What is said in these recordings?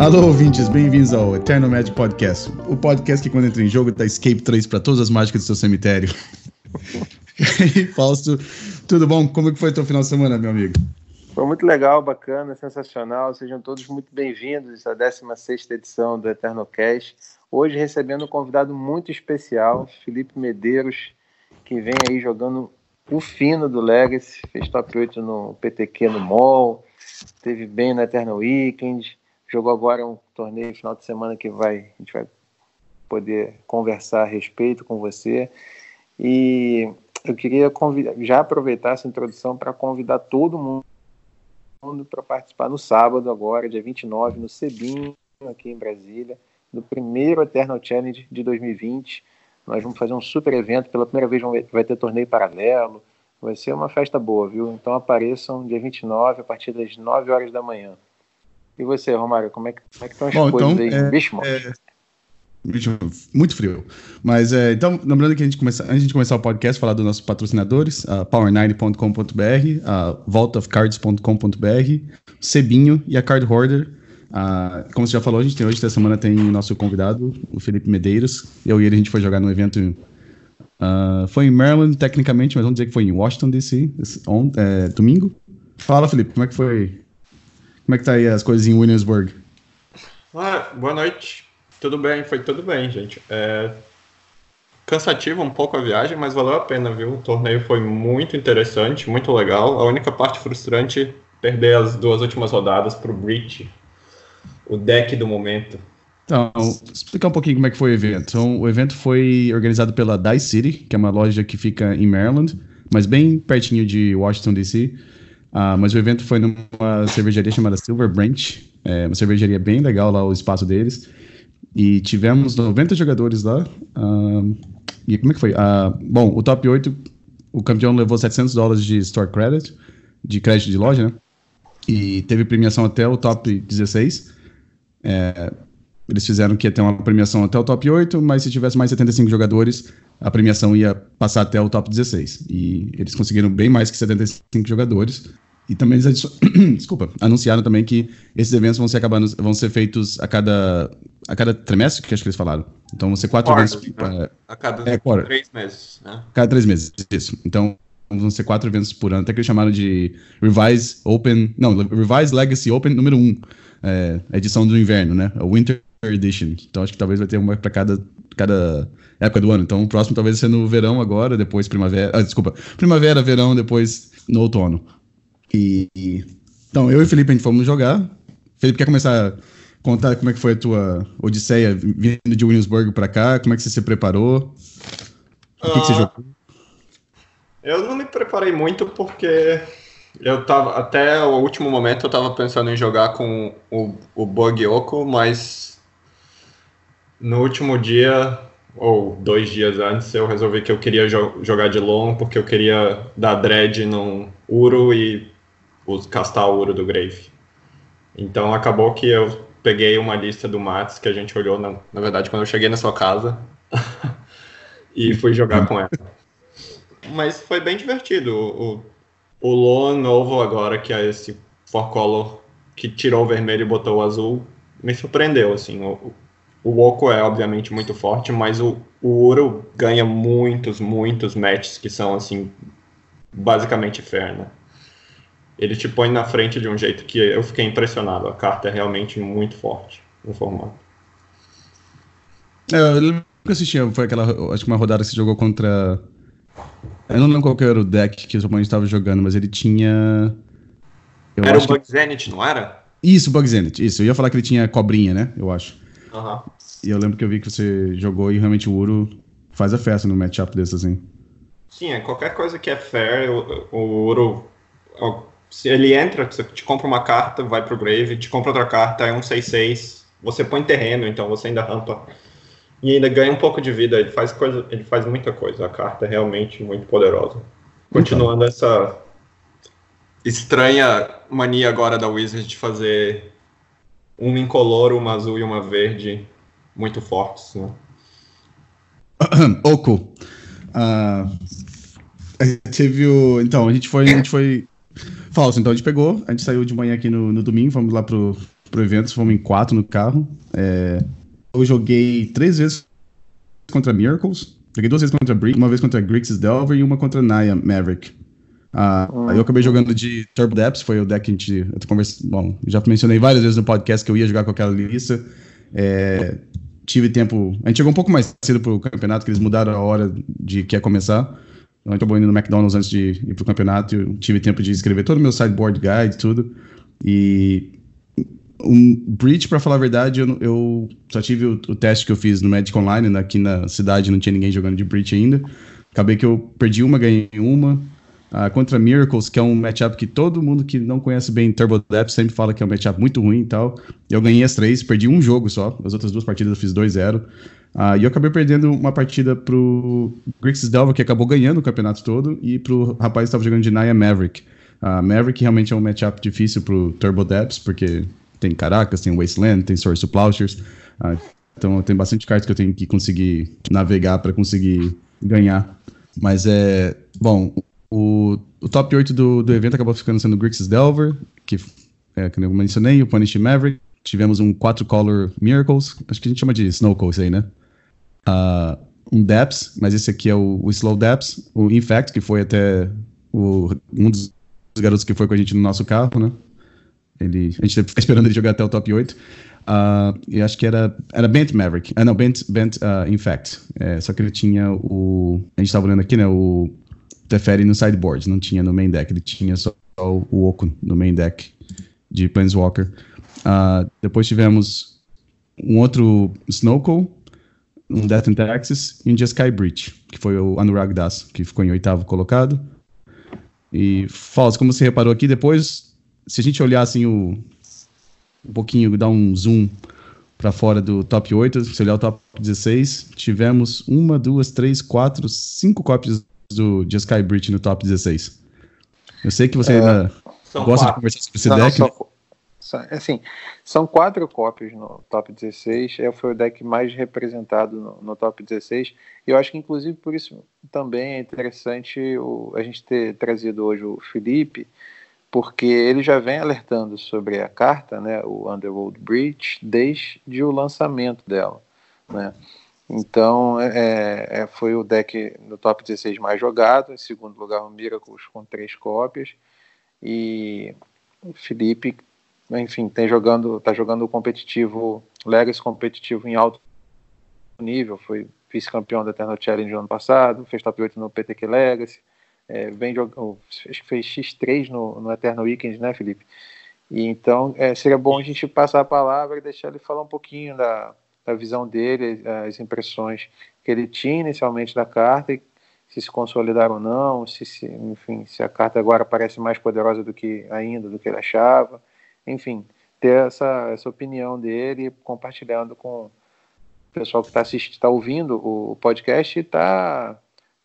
Alô, ouvintes, bem-vindos ao Eterno Magic Podcast, o podcast que quando entra em jogo dá escape 3 para todas as mágicas do seu cemitério. Fausto, tudo bom? Como é que foi o teu final de semana, meu amigo? Foi muito legal, bacana, sensacional. Sejam todos muito bem-vindos à 16ª edição do Eterno Cast. Hoje recebendo um convidado muito especial, Felipe Medeiros, que vem aí jogando o fino do Legacy, fez top 8 no PTQ no MOL, teve bem no Eternal Weekend, jogou agora um torneio final de semana que vai, a gente vai poder conversar a respeito com você. E eu queria convidar, já aproveitar essa introdução para convidar todo mundo para participar no sábado, agora, dia 29, no Cebinho, aqui em Brasília, do primeiro Eternal Challenge de 2020. Nós vamos fazer um super evento, pela primeira vez vai ter torneio paralelo, vai ser uma festa boa, viu? Então apareçam dia 29, a partir das 9 horas da manhã. E você, Romário, como é que, como é que estão as Bom, coisas então, aí? é, Bicho, é, muito frio. Mas é, então, lembrando que a gente começa, antes de começar o podcast, falar dos nossos patrocinadores, a power9.com.br, a vaultofcards.com.br, Cebinho e a Card Hoarder. Ah, como você já falou, a gente tem hoje, essa semana, tem nosso convidado, o Felipe Medeiros. Eu e ele, a gente foi jogar no evento. ah, foi em Maryland, tecnicamente, mas vamos dizer que foi em Washington, D.C., on- é, domingo. Fala, Felipe, como é que foi? Como é que tá aí as coisas em Williamsburg? Ah, boa noite. Tudo bem? Foi tudo bem, gente. É... Cansativo um pouco a viagem, mas valeu a pena, viu? O torneio foi muito interessante, muito legal. A única parte frustrante perder as duas últimas rodadas pro Breach, o deck do momento. Então, explicar um pouquinho como é que foi o evento. Então, o evento foi organizado pela Dice City, que é uma loja que fica em Maryland, mas bem pertinho de Washington, D.C. Ah, mas o evento foi numa cervejaria chamada Silver Branch, é uma cervejaria bem legal lá, o espaço deles. E tivemos 90 jogadores lá. ah, e como é que foi? Ah, bom, o top 8, o campeão levou 700 dólares de store credit, de crédito de loja, né? E teve premiação até o top 16. É, eles fizeram que ia ter uma premiação até o top 8, mas se tivesse mais 75 jogadores, a premiação ia passar até o top 16. E eles conseguiram bem mais que 75 jogadores. E também eles Desculpa, anunciaram também que esses eventos vão ser, acabando, vão ser feitos a cada, a cada trimestre, que acho que eles falaram. Então vão ser quatro eventos. né? é, A cada É, três meses, né? Cada três meses, isso. Então, vão ser quatro eventos por ano, até que eles chamaram de Revise Open. Não, Revise Legacy Open número 1. Um, é, edição do inverno, né? A Winter Edition. Então, acho que talvez vai ter uma para cada, cada época do ano. Então, o próximo talvez seja no verão agora, depois primavera. Ah, desculpa. Primavera, verão, depois no outono. E. e- então, eu e Felipe, a gente fomos jogar. Felipe, quer começar a contar como é que foi a tua odisseia vindo de Williamsburg para cá? Como é que você se preparou? O que, que você Ah, jogou? Eu não me preparei muito porque eu tava até o último momento eu tava pensando em jogar com o, o Bug Yoko, mas no último dia ou dois dias antes eu resolvi que eu queria jo- jogar de long porque eu queria dar dread no Uro e castar o Uro do Grave. Então acabou que eu peguei uma lista do Mats que a gente olhou na, na verdade quando eu cheguei na sua casa e fui jogar com ela. Mas foi bem divertido. O, o, Lon novo agora, que é esse four color que tirou o vermelho e botou o azul, me surpreendeu, assim. O, o Woko é obviamente muito forte, mas o, o Uro ganha muitos, muitos matches que são, assim, basicamente fair, né? Ele te põe na frente de um jeito que eu fiquei impressionado. A carta é realmente muito forte no formato. É, eu lembro que eu assisti, foi aquela, acho que uma rodada que você jogou contra. Eu não lembro qual que era o deck que o oponente estava jogando, mas ele tinha. Eu era o acho que- Bug Zenith, não era? Isso, Bug Zenith, isso. Eu ia falar que ele tinha cobrinha, né? Eu acho. Aham. E eu lembro que eu vi que você jogou e realmente o Uro faz a festa no matchup desse, assim. Sim, é qualquer coisa que é fair, o, o ouro. o- Se ele entra, você te compra uma carta, vai pro grave, te compra outra carta, é um 6-6. Você põe terreno, então você ainda rampa. E ainda ganha um pouco de vida. Ele faz coisa, ele faz muita coisa. A carta é realmente muito poderosa. Continuando essa estranha mania agora da Wizard de fazer um incolor, uma azul e uma verde muito fortes, né? Oco. Ah, a gente teve o. Então, a gente foi. A gente foi. Falso, então a gente pegou, a gente saiu de manhã aqui no, no domingo, fomos lá pro, pro evento, fomos em quatro no carro. É, eu joguei três vezes contra Miracles, joguei duas vezes contra Brick, uma vez contra Grixis Delver e uma contra Naya Maverick. Uh, eu acabei jogando de Turbo Depths, foi o deck que a gente. Eu conversa, bom, já mencionei várias vezes no podcast que eu ia jogar com aquela lista. É, tive tempo. A gente chegou um pouco mais cedo pro campeonato, que eles mudaram a hora de que ia começar. Então, a gente acabou indo no McDonald's antes de ir pro campeonato. Eu tive tempo de escrever todo o meu sideboard guide, tudo. E um Breach, para falar a verdade, eu, eu só tive o, o, teste que eu fiz no Magic Online, né, aqui na cidade não tinha ninguém jogando de Breach ainda. Acabei que eu perdi uma, ganhei uma. Uh, contra Miracles, que é um matchup que todo mundo que não conhece bem Turbo Depth sempre fala que é um matchup muito ruim e tal. Eu ganhei as três, perdi um jogo só. As outras duas partidas eu fiz 2-0. Uh, ah, e eu acabei perdendo uma partida pro Grixis Delva, que acabou ganhando o campeonato todo, e pro rapaz que estava jogando de Naya Maverick. Uh, Maverick realmente é um matchup difícil pro Turbo Depths, porque tem Caracas, tem Wasteland, tem Source of Plowshares. Uh, então tem bastante cartas que eu tenho que conseguir navegar para conseguir ganhar. Mas é. Bom, o, o top 8 do, do evento acabou ficando sendo o Grixis Delver, que, é, que eu mencionei, o Punish Maverick. Tivemos um 4 Color Miracles, acho que a gente chama de Snowcall isso aí, né? Uh, um Depths, mas esse aqui é o, o Slow Depths. O Infect, que foi até o, um dos garotos que foi com a gente no nosso carro, né? Ele, a gente que ficar esperando ele jogar até o top 8. Uh, ah, e acho que era, era Bent Maverick. Ah, não, Bent, Bent uh, Infect. É, só que ele tinha o. A gente estava olhando aqui, né? O Teferi no sideboard, não tinha no main deck. Ele tinha só o, o Oco no main deck de Planeswalker. Uh, depois tivemos um outro Snowcall, um Death and Taxes e um Jeskai Breach, que foi o Anurag Das, que ficou em oitavo colocado. E, Falso, como você reparou aqui, depois, se a gente olhar assim o, um pouquinho, dar um zoom para fora do top 8, se olhar o top 16, tivemos uma, duas, três, quatro, cinco cópias do Jeskai Breach no top 16. Eu sei que você é, ainda gosta quatro. de conversar sobre esse não, deck. Não, só, assim, são quatro cópias no top 16. É, foi o deck mais representado no, no, top 16. E eu acho que, inclusive, por isso também é interessante o, a gente ter trazido hoje o Felipe, porque ele já vem alertando sobre a carta, né, o Underworld Breach, desde o lançamento dela. Né? Então, é, é, foi o deck no top 16 mais jogado. Em segundo lugar, o Miracles com três cópias. E o Felipe enfim, tem jogando, tá jogando competitivo, Legacy competitivo em alto nível, foi vice-campeão da Eternal Challenge no ano passado, fez top 8 no PTQ Legacy, é, vem jogando, fez X3 no, no Eternal Weekend, né, Felipe? E então é, seria bom a gente passar a palavra e deixar ele falar um pouquinho da, da visão dele, as impressões que ele tinha inicialmente da carta se se consolidaram ou não, se, se, enfim, se a carta agora parece mais poderosa do que ainda do que ele achava enfim, ter essa, essa opinião dele, compartilhando com o pessoal que está assistindo, está ouvindo o podcast e tá,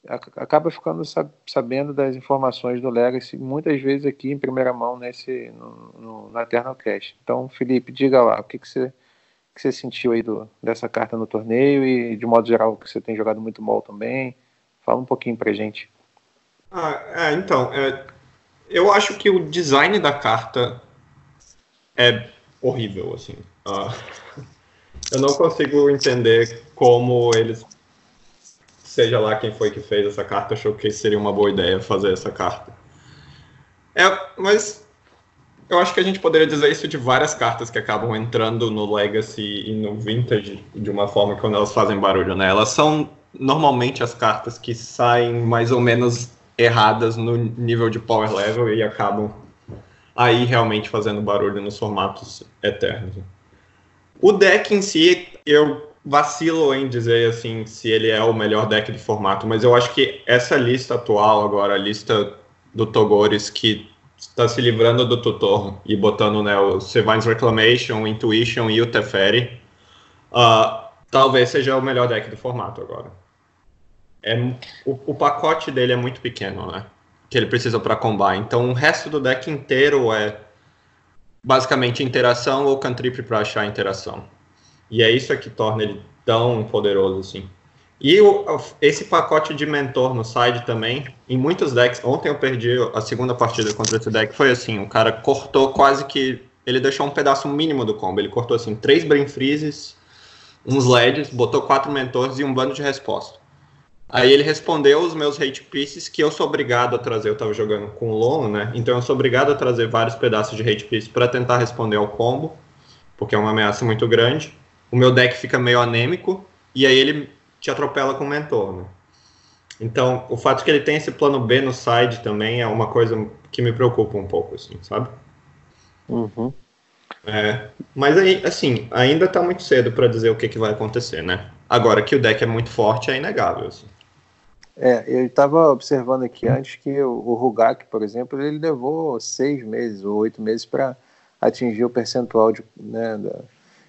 acaba ficando sabendo das informações do Legacy, muitas vezes aqui em primeira mão nesse, no, no, no Eternalcast. Então, Felipe, diga lá, o que, que você que você sentiu aí do, dessa carta no torneio e, de modo geral, que você tem jogado muito mal também. Fala um pouquinho pra gente. Ah, é, então, é, eu acho que o design da carta é horrível, assim. Uh, eu não consigo entender como eles, seja lá quem foi que fez essa carta, achou que seria uma boa ideia fazer essa carta. É, mas eu acho que a gente poderia dizer isso de várias cartas que acabam entrando no Legacy e no Vintage de uma forma quando elas fazem barulho, né? Elas são normalmente as cartas que saem mais ou menos erradas no nível de power level e acabam aí realmente fazendo barulho nos formatos eternos. O deck em si, eu vacilo em dizer assim se ele é o melhor deck de formato, mas eu acho que essa lista atual agora, a lista do Togores que está se livrando do tutor e botando né, o Sevine's Reclamation, Intuition e o Teferi, uh, talvez seja o melhor deck do formato agora. É, o, o pacote dele é muito pequeno, né? que ele precisa para combar. Então o resto do deck inteiro é basicamente interação ou cantrip para achar interação. E é isso que torna ele tão poderoso assim. E o, esse pacote de mentor no side também, em muitos decks, ontem eu perdi a segunda partida contra esse deck, foi assim, o cara cortou quase que ele deixou um pedaço mínimo do combo. Ele cortou assim três Brain Freezes, uns LEDs, botou quatro mentores e um bando de resposta. Aí ele respondeu os meus hate pieces que eu sou obrigado a trazer. Eu tava jogando com o Lon, né? Então eu sou obrigado a trazer vários pedaços de hate pieces para tentar responder ao combo, porque é uma ameaça muito grande. O meu deck fica meio anêmico e aí ele te atropela com o mentor, né? Então, o fato que ele tem esse plano B no side também é uma coisa que me preocupa um pouco, assim, sabe? Uhum. É, mas aí, assim, ainda tá muito cedo para dizer o que, que vai acontecer, né? Agora que o deck é muito forte, é inegável. Assim. É, eu estava observando aqui antes que o, o Rugak, por exemplo, ele levou seis meses ou oito meses para atingir o percentual de, né, da,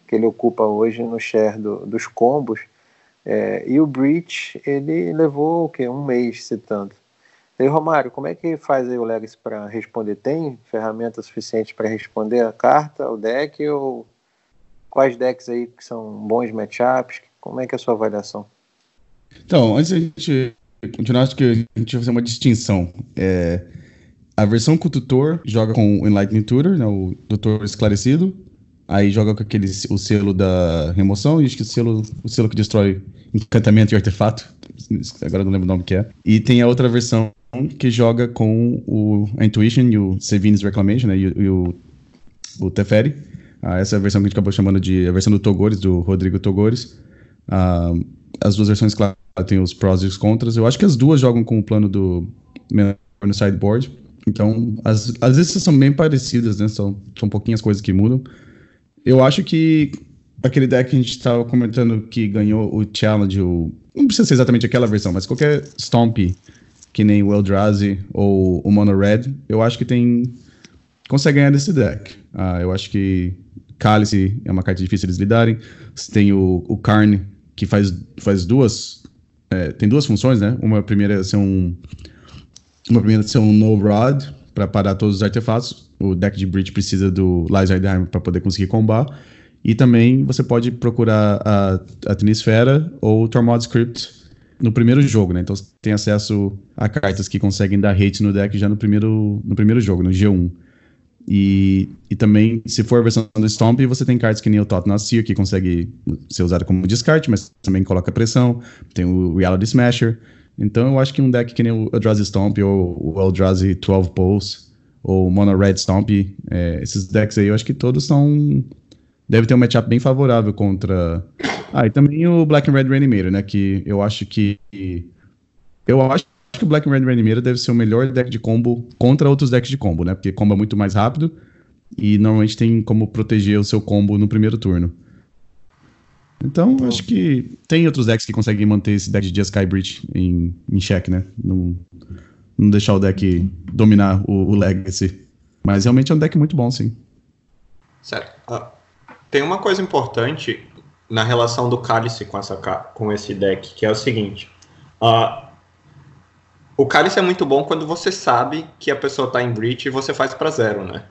que ele ocupa hoje no share do, dos combos. É, e o Breach, ele levou o quê? Um mês, se tanto. E Romário, como é que faz aí o Legacy para responder? Tem ferramenta suficiente para responder a carta, o deck, ou quais decks aí que são bons matchups? Como é que é a sua avaliação? Então, antes a gente continuar, acho que a gente vai fazer uma distinção. É, a versão com o tutor joga com o Enlightening Tutor, né, o tutor esclarecido, aí joga com aquele, o selo da remoção, e acho que o selo, o selo que destrói encantamento e artefato, agora não lembro o nome que é. E tem a outra versão que joga com o a Intuition e o Sevin's Reclamation, né, e, e o, o Teferi. Ah, essa é a versão que a gente acabou chamando de a versão do Togores, do Rodrigo Togores. Ah, as duas versões, claro, tem os prós e os contras. Eu acho que as duas jogam com o plano do no sideboard. Então, as, às vezes são bem parecidas, né? São, são pouquinhas coisas que mudam. Eu acho que aquele deck que a gente estava comentando que ganhou o challenge, o, não precisa ser exatamente aquela versão, mas qualquer Stomp, que nem o Eldrazi ou o Mono Red, eu acho que tem. consegue ganhar desse deck. Ah, eu acho que Cálice é uma carta difícil eles lidarem. Tem o, o Karn, que faz, faz duas. É, tem duas funções, né? Uma primeira é ser um. Uma primeira é ser um No Rod para parar todos os artefatos. O deck de Breach precisa do Lizardheim para poder conseguir combar. E também você pode procurar a, a ou o Tormod Script no primeiro jogo, né? Então você tem acesso a cartas que conseguem dar hate no deck já no primeiro, no primeiro jogo, no G1. E, e também, se for a versão do Stomp, você tem cartas que nem o Tottenham Seer, que consegue ser usado como descarte, mas também coloca pressão. Tem o Reality Smasher. Então eu acho que um deck que nem o Eldrazi Stomp ou o Eldrazi 12 Pulse ou o Mono Red Stomp, é, esses decks aí eu acho que todos são. Deve ter um matchup bem favorável contra. Ah, e também o Black and Red Reanimator, né? Que eu acho que. Eu acho que o Black Red Reanimator deve ser o melhor deck de combo contra outros decks de combo, né? Porque combo é muito mais rápido e normalmente tem como proteger o seu combo no primeiro turno. Então, acho que tem outros decks que conseguem manter esse deck de Sky Breach em, em check, né? Não, não deixar o deck dominar o, o, Legacy. Mas realmente é um deck muito bom, sim. Certo. Uh, tem uma coisa importante na relação do Cálice com, essa, com esse deck, que é o seguinte. Uh, o cálice é muito bom quando você sabe que a pessoa tá em breach e você faz para zero, né?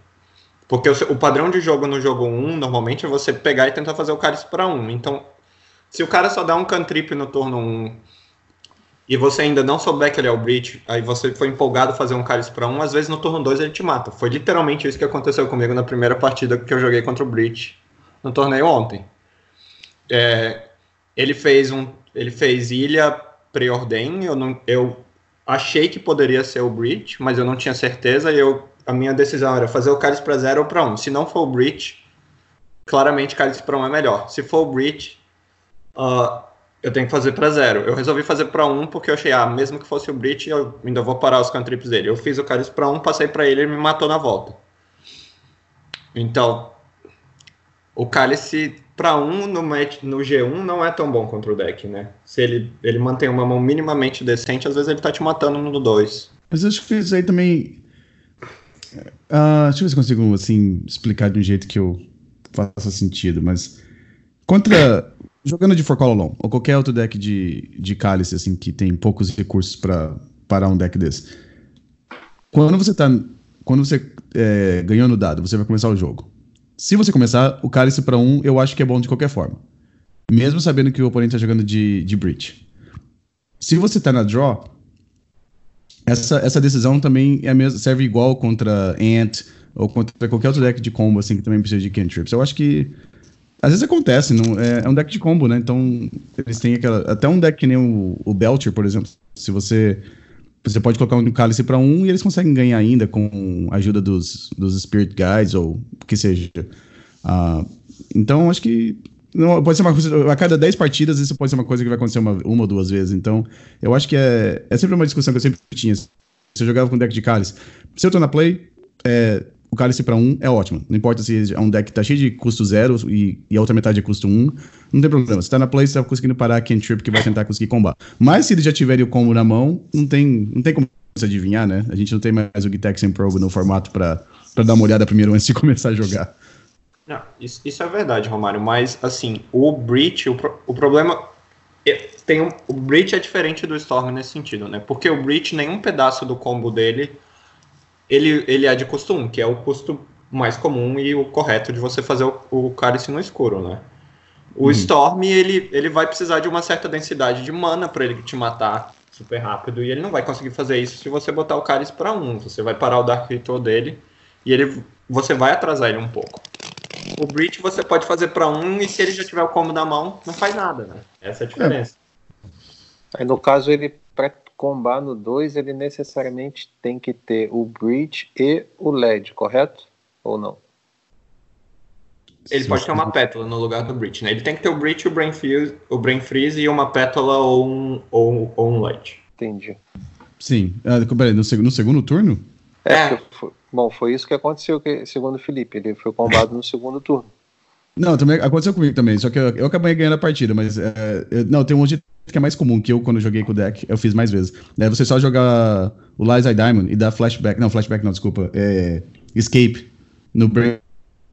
Porque o, o, padrão de jogo no jogo 1, normalmente, é você pegar e tentar fazer o cálice para 1. Então, se o cara só dá um cantrip no turno 1 e você ainda não souber que ele é o breach, aí você foi empolgado fazer um cálice para 1, às vezes no turno 2 ele te mata. Foi literalmente isso que aconteceu comigo na primeira partida que eu joguei contra o breach no torneio ontem. É, ele fez um, ele fez ilha preordem, eu eu achei que poderia ser o Breach, mas eu não tinha certeza e eu, a minha decisão era fazer o Cálice para 0 ou para 1. Um. Se não for o Breach, claramente Cálice para 1 um é melhor. Se for o Breach, uh, eu tenho que fazer para 0. Eu resolvi fazer para 1 um porque eu achei, ah, mesmo que fosse o Breach, eu ainda vou parar os cantrips dele. Eu fiz o Cálice para 1, um, passei para ele e me matou na volta. Então, o Cálice para um no, no G1 não é tão bom contra o deck, né? Se ele, ele mantém uma mão minimamente decente, às vezes ele tá te matando no 2. Mas acho que isso aí também. Uh, deixa eu ver se consigo assim, explicar de um jeito que eu faça sentido, mas. Contra. Jogando de For Call Alone, ou qualquer outro deck de, de cálice, assim, que tem poucos recursos para parar um deck desse. Quando você tá. Quando você é, ganhou no dado, você vai começar o jogo. Se você começar o cálice para um, eu acho que é bom de qualquer forma. Mesmo sabendo que o oponente está jogando de, de Breach. Se você está na draw, essa, essa decisão também é mesmo, serve igual contra Ant, ou contra qualquer outro deck de combo, assim, que também precisa de cantrips. Eu acho que às vezes acontece, não, é, é, um deck de combo, né? Então, eles têm aquela. Até um deck que nem o, o Belcher, por exemplo. Se você. Você pode colocar um cálice para um e eles conseguem ganhar ainda com a ajuda dos, dos Spirit Guides ou o que seja. Uh, então, acho que. Não, pode ser uma coisa. A cada 10 partidas, isso pode ser uma coisa que vai acontecer uma, uma ou duas vezes. Então, eu acho que é, é sempre uma discussão que eu sempre tinha. Se eu jogava com deck de cálice. Se eu tô na play, é, o cálice para um é ótimo. Não importa se é um deck que tá cheio de custo zero e, e a outra metade é custo um, não tem problema. Se tá na play, você tá conseguindo parar a cantrip que vai tentar conseguir combar. Mas se ele já tiver o combo na mão, não tem, não tem como você adivinhar, né? A gente não tem mais o Gitex and Probe no formato para dar uma olhada primeiro antes de começar a jogar. Não, isso, isso é verdade, Romário, mas assim, o Breach, o, o problema é, tem um, o Breach é diferente do Storm nesse sentido, né? Porque o Breach, nenhum pedaço do combo dele ele, ele é de custo 1, que é o custo mais comum e o correto de você fazer o, o cálice no escuro, né? O hum. Storm, ele, ele vai precisar de uma certa densidade de mana para ele te matar super rápido, e ele não vai conseguir fazer isso se você botar o cálice para 1. Você vai parar o Dark Ritual dele, e ele, você vai atrasar ele um pouco. O Breach você pode fazer para 1, e se ele já tiver o combo na mão, não faz nada, né? Essa é a diferença. É. Aí no caso ele combar no 2, ele necessariamente tem que ter o Breach e o LED, correto? Ou não? Ele sim, pode ter uma pétala no lugar do Breach, né? Ele tem que ter o Breach, o Brain Freeze, o Brain Freeze e uma pétala ou um, ou, ou um LED. Entendi. Sim. Ah, peraí, no, no segundo turno? É, é. Foi, bom, foi isso que aconteceu, que, segundo o Felipe. Ele foi combado no segundo turno. Não, também aconteceu comigo também, só que eu, eu acabei ganhando a partida, mas é, eu, não, tem um monte que é mais comum que eu quando joguei com o deck, eu fiz mais vezes. É você só jogar o Lies Diamond e dar flashback, não, flashback não, desculpa, é, escape no Brain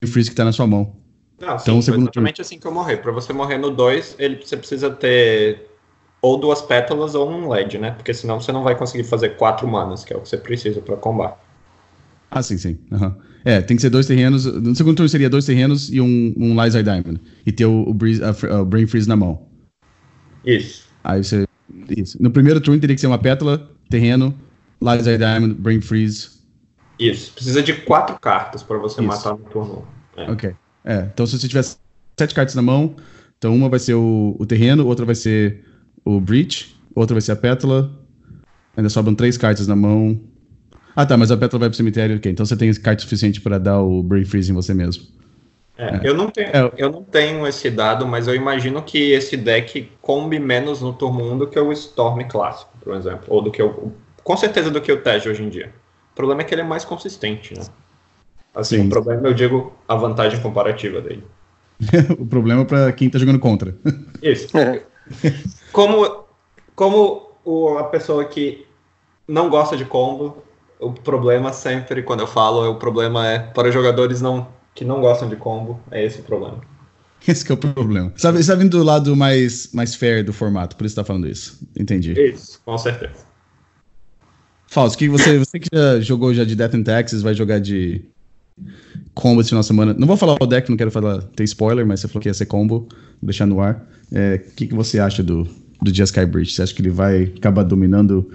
Freeze que tá na sua mão. Não, então, sim, segundo exatamente turno. assim que eu morrer. Pra você morrer no 2, você precisa ter ou duas pétalas ou um LED, né? Porque senão você não vai conseguir fazer quatro manas, que é o que você precisa para combar. Ah, sim, sim. Uhum. É, tem que ser dois terrenos. No segundo turno seria dois terrenos e um, um Lies Diamond. E ter o, o, breeze, a, a Brain Freeze na mão. Isso. Aí você. Isso. No primeiro turno teria que ser uma pétala, terreno, Lies Diamond, Brain Freeze. Isso. Precisa de quatro cartas para você Isso. matar no turno. É. Ok. É. Então se você tiver sete cartas na mão, então uma vai ser o, o terreno, outra vai ser o Breach, outra vai ser a pétala. Ainda sobram três cartas na mão. Ah, tá, mas a pétala vai pro cemitério, ok. Então você tem carta suficiente para dar o Brain Freeze em você mesmo. É, eu, não tenho, é. eu não tenho esse dado, mas eu imagino que esse deck combe menos no turno 1 do que o Storm clássico, por exemplo. Ou do que o. Com certeza do que o Tej hoje em dia. O problema é que ele é mais consistente, né? Assim, Sim. o problema eu digo a vantagem comparativa dele. o problema é para quem tá jogando contra. Isso. É. Como, como o, a pessoa que não gosta de combo, o problema sempre, quando eu falo, o problema é para jogadores não, que não gostam de combo, é esse o problema. Esse é o problema. Sabe, está vindo do lado mais, mais fair do formato, por isso está falando isso. Entendi. Isso, com certeza. Fausto, que você, você que já jogou já de Death and Taxes, vai jogar de combo esse final de semana. Não vou falar o deck, não quero falar, ter spoiler, mas você falou que ia ser combo, vou deixar no ar. O é, que, que você acha do, do Jeskai Bridge? Você acha que ele vai acabar dominando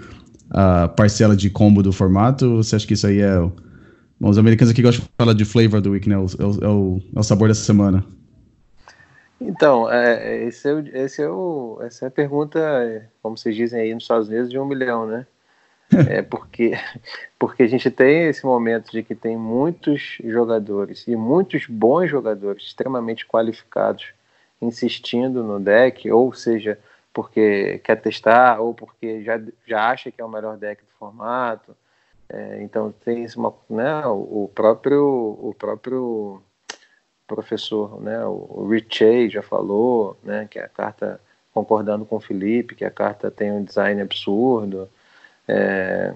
a parcela de combo do formato? Você acha que isso aí é. Bom, os americanos aqui gostam de falar de flavor do week, né? É o, é o, é o sabor dessa semana. Então, é, esse é, esse é o, essa é a pergunta, como vocês dizem aí nos Estados Unidos, de um milhão, né? É porque, porque a gente tem esse momento de que tem muitos jogadores e muitos bons jogadores extremamente qualificados insistindo no deck, ou seja, porque quer testar ou porque já, já acha que é o melhor deck do formato. É, então tem uma, né, o próprio o próprio professor, né, o Richey já falou, né, que a carta concordando com o Felipe, que a carta tem um design absurdo. É,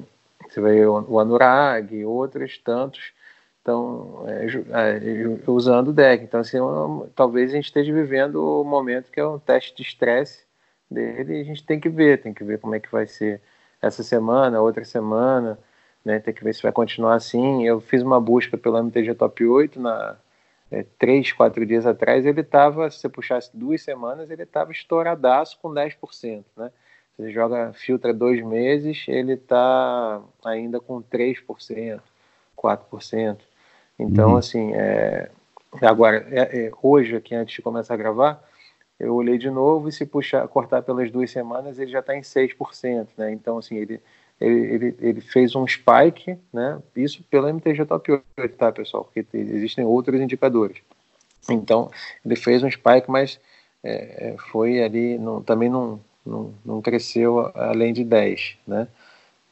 você vê o Anurag e outros tantos estão é, é, usando o deck. Então, assim, talvez a gente esteja vivendo o momento que é um teste de estresse dele e a gente tem que ver, tem que ver como é que vai ser essa semana, outra semana, né? Tem que ver se vai continuar assim. Eu fiz uma busca pelo MTG Top 8 na é, três, quatro dias atrás, ele estava, se você puxasse duas semanas, ele estava estouradaço com 10%, né? Você joga, filtra dois meses, ele está ainda com 3%, 4%. Então, uhum. assim, é, agora, é, é, hoje, aqui antes de começar a gravar, eu olhei de novo e se puxar, cortar pelas duas semanas, ele já está em 6%, né? Então, assim, ele, ele, ele, ele, fez um spike, né? Isso pelo MTG Top 8, tá, pessoal? Porque existem outros indicadores. Então, ele fez um spike, mas é, é foi ali, não, também não, não, não, cresceu além de 10, né?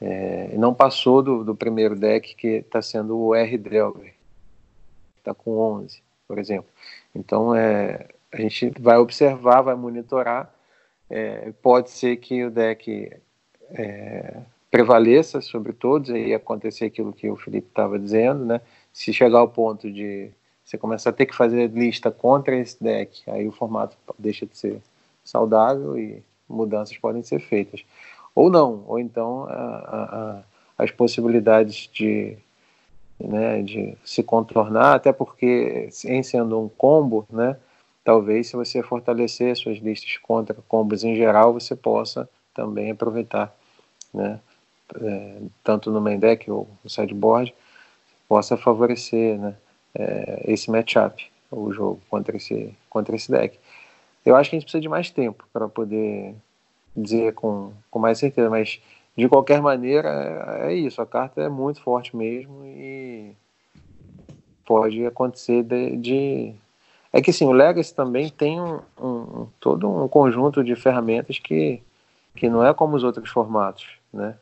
É, não passou do, do, primeiro deck, que está sendo o R Delver, está com 11, por exemplo. Então, é, a gente vai observar, vai monitorar. É, pode ser que o deck é, prevaleça sobre todos e acontecer aquilo que o Felipe estava dizendo, né? Se chegar ao ponto de você começar a ter que fazer lista contra esse deck, aí o formato deixa de ser saudável e mudanças podem ser feitas. Ou não, ou então a, a, as possibilidades de, né, de se contornar, até porque em sendo um combo, né, talvez se você fortalecer suas listas contra combos em geral, você possa também aproveitar, né, é, tanto no main deck ou no sideboard, possa favorecer, né, é, esse matchup, o jogo contra esse, contra esse deck. Eu acho que a gente precisa de mais tempo para poder dizer com, com mais certeza, mas de qualquer maneira é, é isso, a carta é muito forte mesmo e pode acontecer de, de é que assim, o Legacy também tem um, um, todo um conjunto de ferramentas que, que não é como os outros formatos, né?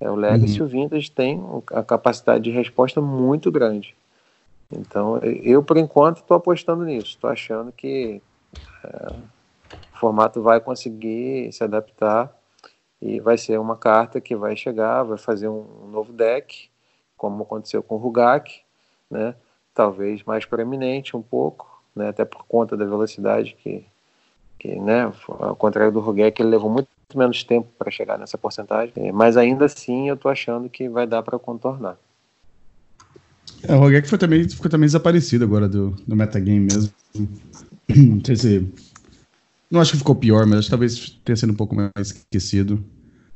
É, o Legacy uhum. e o Vintage tem a capacidade de resposta muito grande. Então, eu por enquanto estou apostando nisso. Estou achando que é, o formato vai conseguir se adaptar e vai ser uma carta que vai chegar, vai fazer um novo deck, como aconteceu com o Rugak, né? Talvez mais proeminente um pouco, né, até por conta da velocidade que, que né, ao contrário do Rugek, ele levou muito menos tempo para chegar nessa porcentagem, é, mas ainda assim eu estou achando que vai dar para contornar. É, o Rogek foi também, ficou também desaparecido agora do, do metagame mesmo. Não sei se. Não acho que ficou pior, mas talvez tenha sido um pouco mais esquecido.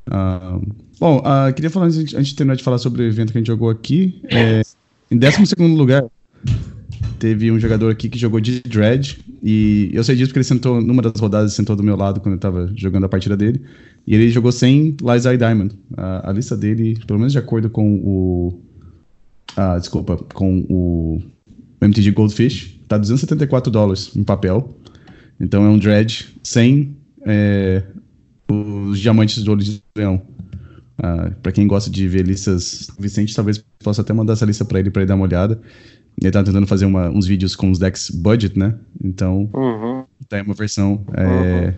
Uh, bom, uh, queria falar antes, antes de terminar de falar sobre o evento que a gente jogou aqui. É, em 12 lugar, teve um jogador aqui que jogou de Dread, e eu sei disso porque ele sentou, numa das rodadas, sentou do meu lado quando eu tava jogando a partida dele, e ele jogou sem Liza Diamond. A, a, lista dele, pelo menos de acordo com o. Ah, desculpa, com o MTG Goldfish, tá 274 dólares em papel. Então é um Dread sem é, os diamantes do olho de leão. Uh, para quem gosta de ver listas, Vicente talvez possa até mandar essa lista para ele para ele dar uma olhada. Ele tá tentando fazer uma, uns vídeos com os decks budget, né? Então, uhum. tá aí uma versão. É, uhum.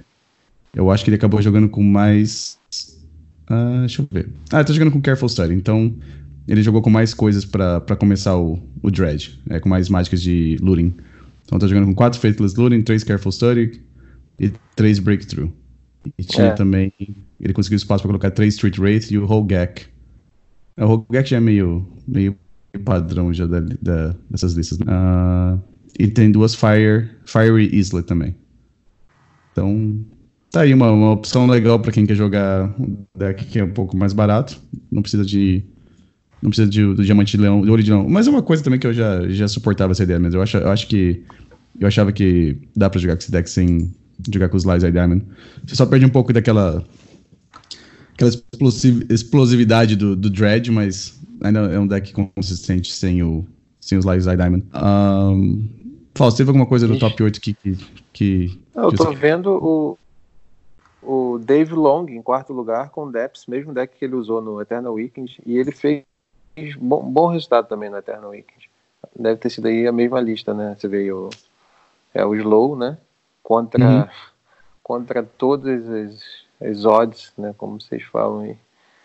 Eu acho que ele acabou jogando com mais. Uh, deixa eu ver. Ah, ele tá jogando com Careful Study. Então, ele jogou com mais coisas para começar o, o Dredge. É, com mais mágicas de looting. Então, tá jogando com 4 Faithless Looting, 3 Careful Study e 3 Breakthrough. E tinha é. também. Ele conseguiu espaço para colocar 3 Street Wraith e o Hogak. O Hogak já é meio, meio padrão já da, da, dessas listas. Uh, e tem duas Fire, Fiery Islet também. Então, tá aí uma, uma opção legal para quem quer jogar um deck que é um pouco mais barato. Não precisa de. Não precisa de, do diamante de leão, do olho de leão. Mas é uma coisa também que eu já, já suportava essa ideia, mas eu acho, eu acho que. Eu achava que dá pra jogar com esse deck sem jogar com os Lies Diamond. Você só perde um pouco daquela. aquela explosividade do, do Dread, mas ainda é um deck consistente sem, o, sem os Lies Eye Diamond. Um, Fausto, teve alguma coisa do top 8 que. que, que eu tô vendo o, o Dave Long em quarto lugar com o Depths, mesmo deck que ele usou no Eternal Weekend, e ele fez bom, bom resultado também no Eternal Weekend. Deve ter sido aí a mesma lista, né? Você vê o, é, o Slow, né? Contra, uhum. contra todas as, as odds, né? Como vocês falam aí.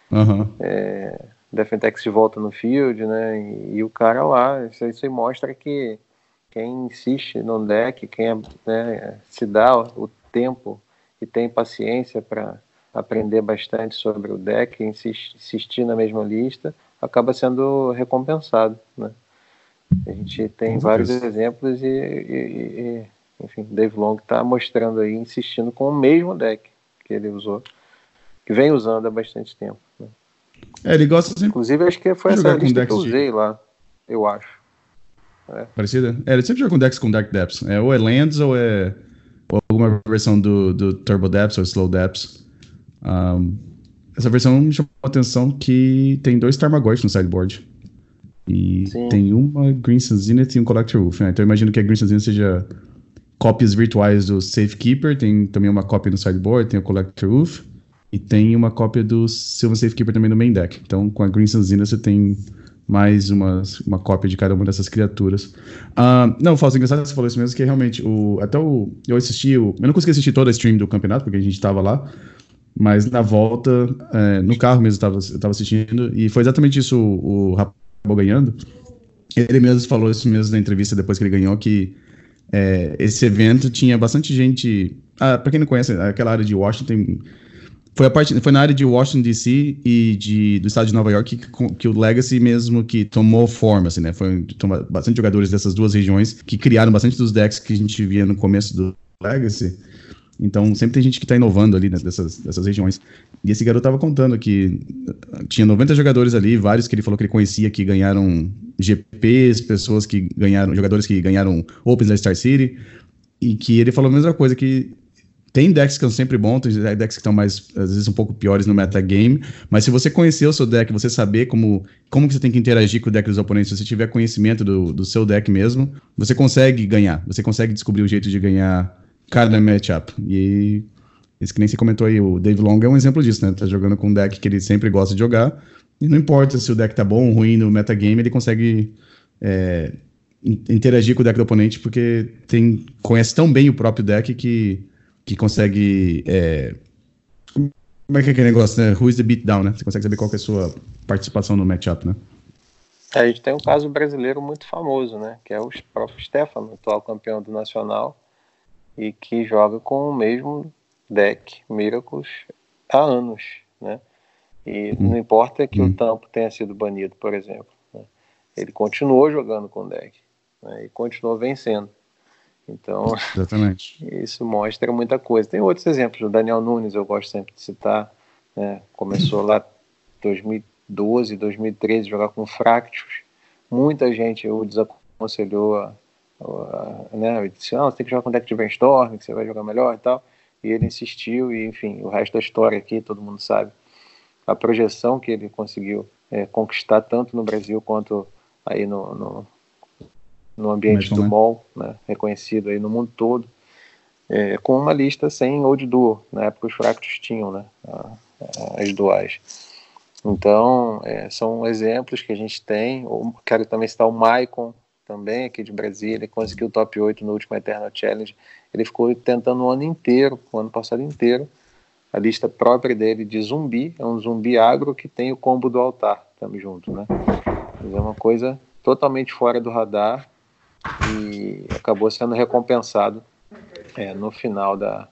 Uhum. É, Defentex de volta no field, né? E, e, o cara lá, isso, isso aí mostra que quem insiste no deck, quem né, se dá o tempo e tem paciência para aprender bastante sobre o deck, insistir, na mesma lista, acaba sendo recompensado, né? A gente tem vários exemplos e, e, e, enfim, Dave Long está mostrando aí, insistindo com o mesmo deck que ele usou, que vem usando há bastante tempo. Né? É, ele gosta sempre. Inclusive, acho que foi essa lista que eu usei de... lá, eu acho. É. Parecida? É, ele sempre joga com decks com Dark Depths. É, ou é Lands ou é ou alguma versão do, do Turbo Depths ou Slow Depths. Um, essa versão me chamou a atenção que tem dois Tarmogoyf no sideboard. E Sim. tem uma Green Sun Zenith e um Collector Wolf. Né? Então eu imagino que a Green Sun Zenith seja cópias virtuais do Safekeeper. Tem também uma cópia no sideboard, tem o Collector Wolf. E tem uma cópia do Sylvan Safekeeper também no main deck. Então com a Green Zenith você tem mais uma, uma cópia de cada uma dessas criaturas. Uh, não, Fausto, engraçado que você falou isso mesmo, que realmente, o, até o, eu assisti, o, eu não consegui assistir toda a stream do campeonato, porque a gente estava lá, mas na volta, é, no carro mesmo, eu estava assistindo, e foi exatamente isso o, o acabou ganhando. Ele mesmo falou isso mesmo na entrevista depois que ele ganhou, que é, esse evento tinha bastante gente. Ah, para quem não conhece, aquela área de Washington foi, a parte, foi na área de Washington DC e de, do estado de Nova York que, que o Legacy mesmo que tomou forma, assim, né? Foi bastante jogadores dessas duas regiões que criaram bastante dos decks que a gente via no começo do Legacy. Então, sempre tem gente que está inovando ali né, dessas, dessas regiões. E esse garoto estava contando que tinha 90 jogadores ali, vários que ele falou que ele conhecia que ganharam GPs, pessoas que ganharam, jogadores que ganharam Opens da Star City, e que ele falou a mesma coisa, que tem decks que são sempre bons, tem decks que estão mais, às vezes, um pouco piores no metagame, mas se você conhecer o seu deck, você saber como, como que você tem que interagir com o deck dos oponentes, se você tiver conhecimento do, do seu deck mesmo, você consegue ganhar, você consegue descobrir o jeito de ganhar cada matchup. E esse que nem você comentou aí, o Dave Long é um exemplo disso, né? Tá jogando com um deck que ele sempre gosta de jogar, e não importa se o deck tá bom ou ruim no metagame, ele consegue é, interagir com o deck do oponente, porque tem, conhece tão bem o próprio deck que que consegue. É, como é que é aquele negócio, né? Who is the beatdown, né? Você consegue saber qual é a sua participação no matchup, né? É, a gente tem um caso brasileiro muito famoso, né? Que é o próprio Stefano, atual campeão do Nacional, e que joga com o mesmo deck, Miracles, há anos, né? E hum. não importa que hum. o tampo tenha sido banido, por exemplo. Né? Ele continuou jogando com o deck né? e continuou vencendo. Então, Exatamente. isso mostra muita coisa. Tem outros exemplos. O Daniel Nunes, eu gosto sempre de citar. Né? Começou lá em 2012, 2013, jogar com Fractus. Muita gente o desaconselhou a, a, né? disse, não, você tem que jogar com deck de Brainstorm, que você vai jogar melhor e tal. E ele insistiu, e enfim, o resto da história aqui, todo mundo sabe. A projeção que ele conseguiu é, conquistar tanto no Brasil quanto aí no, no no ambiente do mall, né, reconhecido aí no mundo todo, é, com uma lista sem old duo. Na época os fractos tinham né, as duais. Então, é, são exemplos que a gente tem. Eu quero também citar o Maicon, também aqui de Brasília, ele conseguiu o top 8 no último Eternal Challenge. Ele ficou tentando o ano inteiro, o ano passado inteiro, a lista própria dele de zumbi, é um zumbi agro que tem o combo do altar, estamos juntos, né? Mas é uma coisa totalmente fora do radar, e acabou sendo recompensado é, no final da,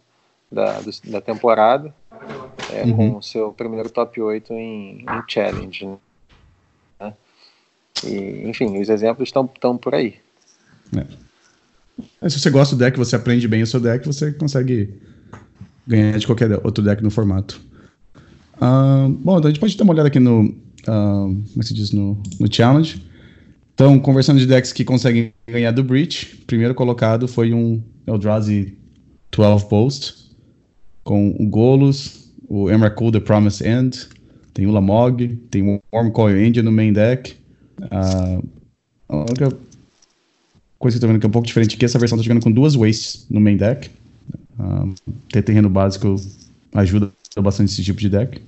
da, da temporada é, uhum. com o seu primeiro top 8 em, em challenge. Né? E, enfim, os exemplos estão por aí. É. Se você gosta do deck, você aprende bem o seu deck, você consegue ganhar de qualquer outro deck no formato. Uh, bom, então a gente pode dar uma olhada aqui no, uh, como é se diz, no, no challenge. Então, conversando de decks que conseguem ganhar do Breach, primeiro colocado foi um Eldrazi 12 Post, com o Golos, o Emrakul The Promised End, tem o Lamog, tem o Wormcoil Engine no main deck. Uh, a única coisa que eu tô vendo que é um pouco diferente aqui, essa versão tá jogando com duas Wastes no main deck. Uh, ter terreno básico ajuda bastante esse tipo de deck.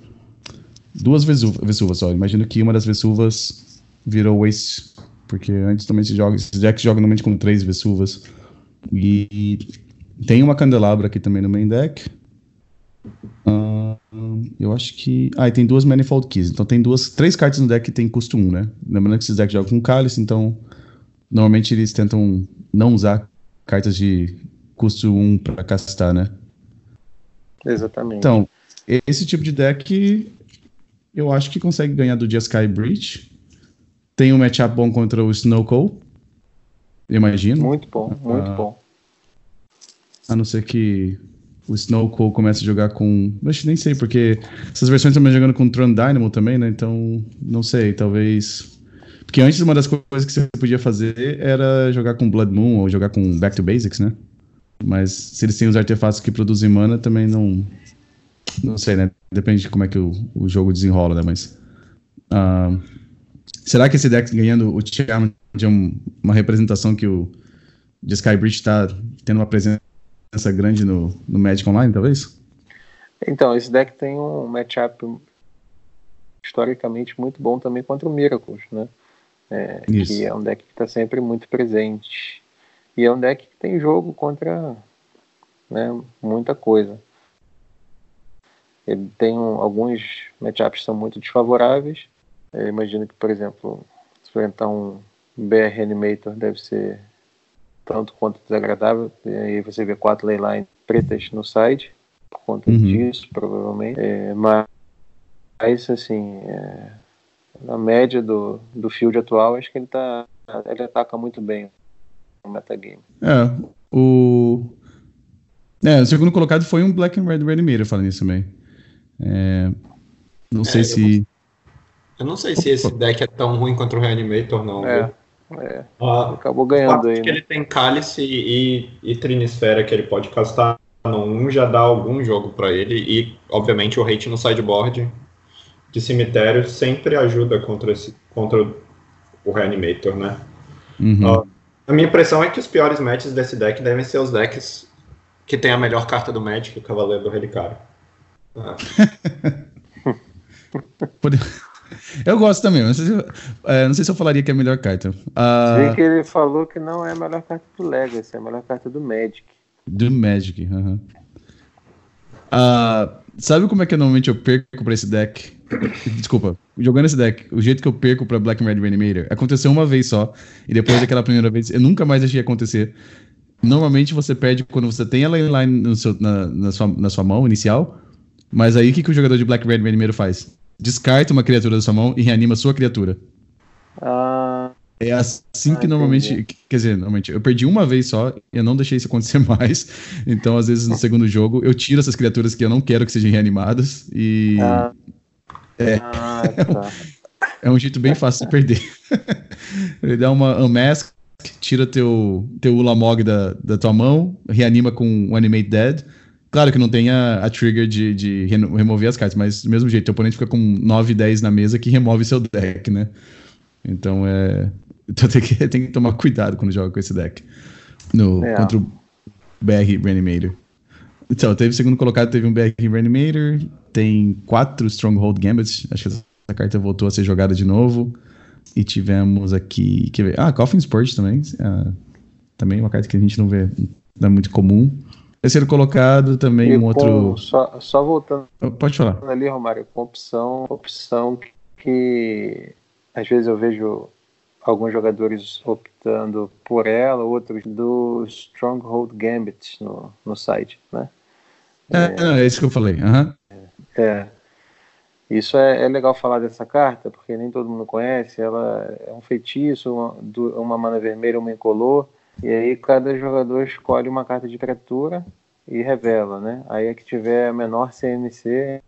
Duas Vesuvas só. Imagino que uma das Vesuvas virou Waste porque antes também se joga, esses decks jogam normalmente com três Vesuvas. E tem uma candelabra aqui também no main deck. Uh, eu acho que. Ah, e tem duas Manifold Keys. Então tem duas, três cartas no deck que tem custo 1, um, né? Lembrando que esses decks jogam com Cálice, então normalmente eles tentam não usar cartas de custo 1 um para castar, né? Exatamente. Então, esse tipo de deck eu acho que consegue ganhar do Jeskai Breach. Tem um matchup bom contra o Snowcall. Imagino. Muito bom, muito ah, bom. A não ser que o Snowcall comece a jogar com. Mas nem sei, porque essas versões também jogando com Tron Dynamo também, né? Então, não sei, talvez. Porque antes uma das coisas que você podia fazer era jogar com Blood Moon ou jogar com Back to Basics, né? Mas se eles têm os artefatos que produzem mana, também não. Não sei, né? Depende de como é que o, o jogo desenrola, né? Mas. Uh, será que esse deck ganhando o Challenge é um, uma representação que o de Skybridge está tendo uma presença grande no, no Magic Online, talvez? Então, esse deck tem um matchup historicamente muito bom também contra o Miracles, né? É, que é um deck que está sempre muito presente. E é um deck que tem jogo contra né, muita coisa. Ele tem um, alguns matchups são muito desfavoráveis. Eu imagino que, por exemplo, enfrentar um BR Animator deve ser tanto quanto desagradável. E aí você vê quatro leyline pretas no side, por conta uhum. disso, provavelmente. É, mas, assim, é, na média do, do field atual, acho que ele, tá, ele ataca muito bem o metagame. É, o... É, o segundo colocado foi um Black and Red Reanimator falando isso também. É, não sei é, se... Eu, não sei se esse deck é tão ruim contra o Reanimator, não. É. É, ah, acabou ganhando aí. Né? ele tem Cálice e, e Trinisfera que ele pode castar no 1 já dá algum jogo para ele. E, obviamente, o hate no sideboard de cemitério sempre ajuda contra, esse, contra o Reanimator, né? Uhum. Uh, a minha impressão é que os piores matches desse deck devem ser os decks que tem a melhor carta do Magic, o Cavaleiro do Relicário. Ah. Eu gosto também, não sei, se, é, não sei se eu falaria que é a melhor carta. Uh... que ele falou que não é a melhor carta do Legacy, é a melhor carta do Magic. Do Magic, aham. Uh -huh. uh, sabe como é que normalmente eu perco pra esse deck? Desculpa, jogando esse deck, o jeito que eu perco pra Black and Red Reanimator aconteceu uma vez só, e depois daquela primeira vez eu nunca mais deixei acontecer. Normalmente você perde quando você tem a line na, na, sua, na sua mão inicial, mas aí o que, que o jogador de Black Red Reanimator faz? Descarta uma criatura da sua mão e reanima sua criatura. Ah. É assim ah, que normalmente. Entendi. Quer dizer, normalmente, eu perdi uma vez só, eu não deixei isso acontecer mais. Então, às vezes, no segundo jogo, eu tiro essas criaturas que eu não quero que sejam reanimadas e. Ah. É. Ah, tá. é um jeito bem fácil de perder. Ele dá uma unmask, tira teu, teu Ulamog da, da tua mão, reanima com um Animate Dead Claro que não tem a, a trigger de, de, remover as cartas, mas do mesmo jeito, o oponente fica com 9, 10 na mesa que remove seu deck, né? Então é. Então tem que, tem que tomar cuidado quando joga com esse deck. No, é. Contra o BR Reanimator. Então, teve segundo colocado, teve um BR Reanimator, tem quatro Stronghold Gambits, acho que essa carta voltou a ser jogada de novo. E tivemos aqui. Quer ver? Ah, Coffin Spurt também. Ah, também uma carta que a gente não vê, não é muito comum. Terceiro colocado também e um com, outro. Só, só voltando. Pode falar. Ali, Romário, com opção, opção que às vezes eu vejo alguns jogadores optando por ela, outros do Stronghold Gambit no, no site, né? É, é, é isso que eu falei. Uhum. É. Isso é, é, legal falar dessa carta, porque nem todo mundo conhece. Ela é um feitiço, uma, uma mana vermelha, uma incolor e aí cada jogador escolhe uma carta de criatura e revela, né? Aí é que tiver a menor CMC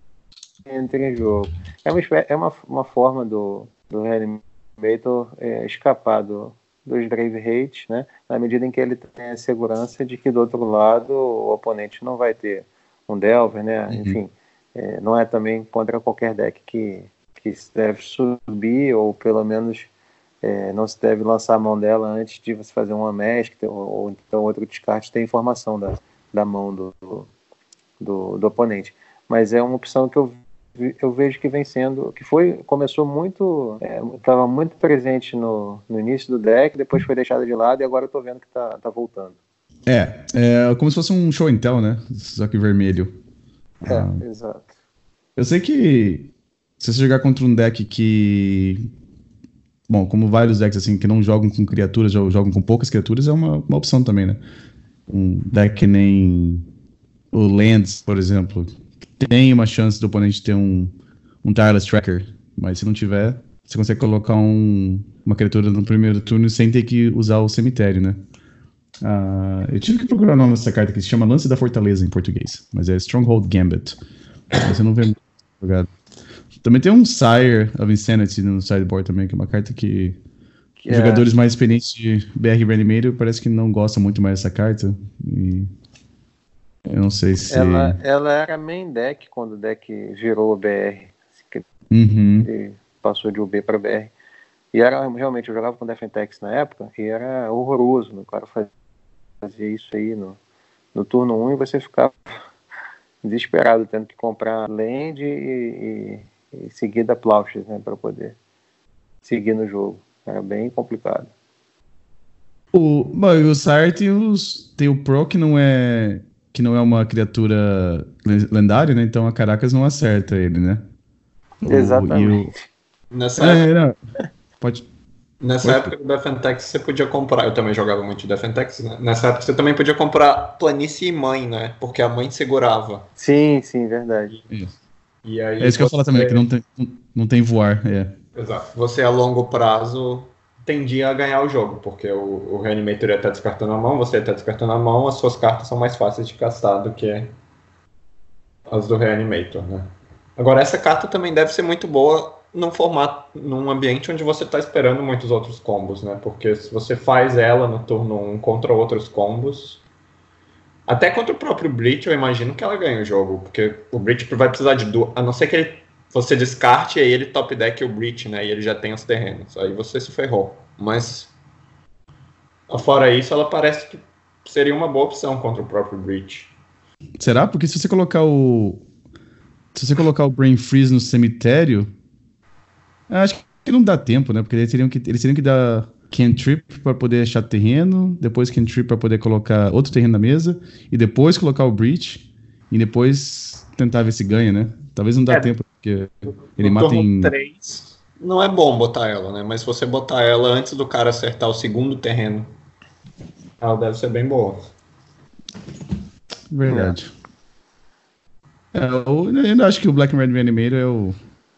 entra em jogo. É uma, é uma, uma forma do, do Reanimator é, escapar do, dos Grave Hate, né? Na medida em que ele tem a segurança de que do outro lado o oponente não vai ter um Delver, né? Uhum. Enfim, é, não é também contra qualquer deck que, que deve subir ou pelo menos é, não se deve lançar a mão dela antes de você fazer uma mask ou, ou então outro descarte ter informação da, da mão do, do, do, oponente. Mas é uma opção que eu, eu vejo que vem sendo, que foi, começou muito, estava é, muito presente no, no início do deck, depois foi deixada de lado e agora eu estou vendo que está tá voltando. É, é como se fosse um show and tell, né? Só que vermelho. É, ah. exato. Eu sei que se você jogar contra um deck que bom, como vários decks assim que não jogam com criaturas, jogam com poucas criaturas, é uma, uma opção também, né? Um deck que nem o Lands, por exemplo, tem uma chance do oponente ter um, um Tireless Tracker, mas se não tiver, você consegue colocar um, uma criatura no primeiro turno sem ter que usar o cemitério, né? Uh, eu tive que procurar o nome dessa carta que se chama Lance da Fortaleza em português, mas é Stronghold Gambit. Você não vê muito jogado. Também tem um Sire of Insanity no sideboard também, que é uma carta que é... jogadores mais experientes de BR Reanimator parece que não gostam muito mais dessa carta. E eu não sei se. Ela, ela era main deck quando o deck virou BR. Uhum. passou de UB para BR. E era realmente, eu jogava com Defentex na época e era horroroso. O cara fazia isso aí no, no turno 1 e você ficava desesperado, tendo que comprar land e, e, e seguir da Plauches, né, para poder seguir no jogo. Era bem complicado. O, bom, o Sart os, tem o Pro que não é que não é uma criatura lendária, né? Então a Caracas não acerta ele, né? Exatamente. O, Nessa é, época, pode. Nessa pode. época do Defentex você podia comprar, eu também jogava muito Defentex, né? Nessa época você também podia comprar Planície e Mãe, né? Porque a mãe segurava. Sim, sim, verdade. Isso. E aí é isso que eu falo também, que não tem, não tem voar, é. Exato. Você a longo prazo tendia a ganhar o jogo, porque o, o Reanimator ia estar descartando a mão, você ia estar descartando a mão, as suas cartas são mais fáceis de castar do que as do Reanimator, né? Agora, essa carta também deve ser muito boa num formato, num ambiente onde você está esperando muitos outros combos, né? Porque se você faz ela no turno 1 contra outros combos, até contra o próprio Breach, eu imagino que ela ganha o jogo, porque o Breach vai precisar de duas, a não ser que ele você descarte e ele top deck o Breach, né? E ele já tem os terrenos. Aí você se ferrou. Mas fora isso, ela parece que seria uma boa opção contra o próprio Breach. Será? Porque se você colocar o. Se você colocar o Brain Freeze no cemitério. Acho que não dá tempo, né? Porque eles teriam que, eles teriam que dar cantrip para poder achar terreno, depois cantrip para poder colocar outro terreno na mesa, e depois colocar o Breach, e depois tentar ver se ganha, né? Talvez não dá é, tempo, porque ele mata em. 3, não é bom botar ela, né? Mas se você botar ela antes do cara acertar o segundo terreno, ela deve ser bem boa. Verdade. É, eu ainda acho que o Black Red Reanimator é o.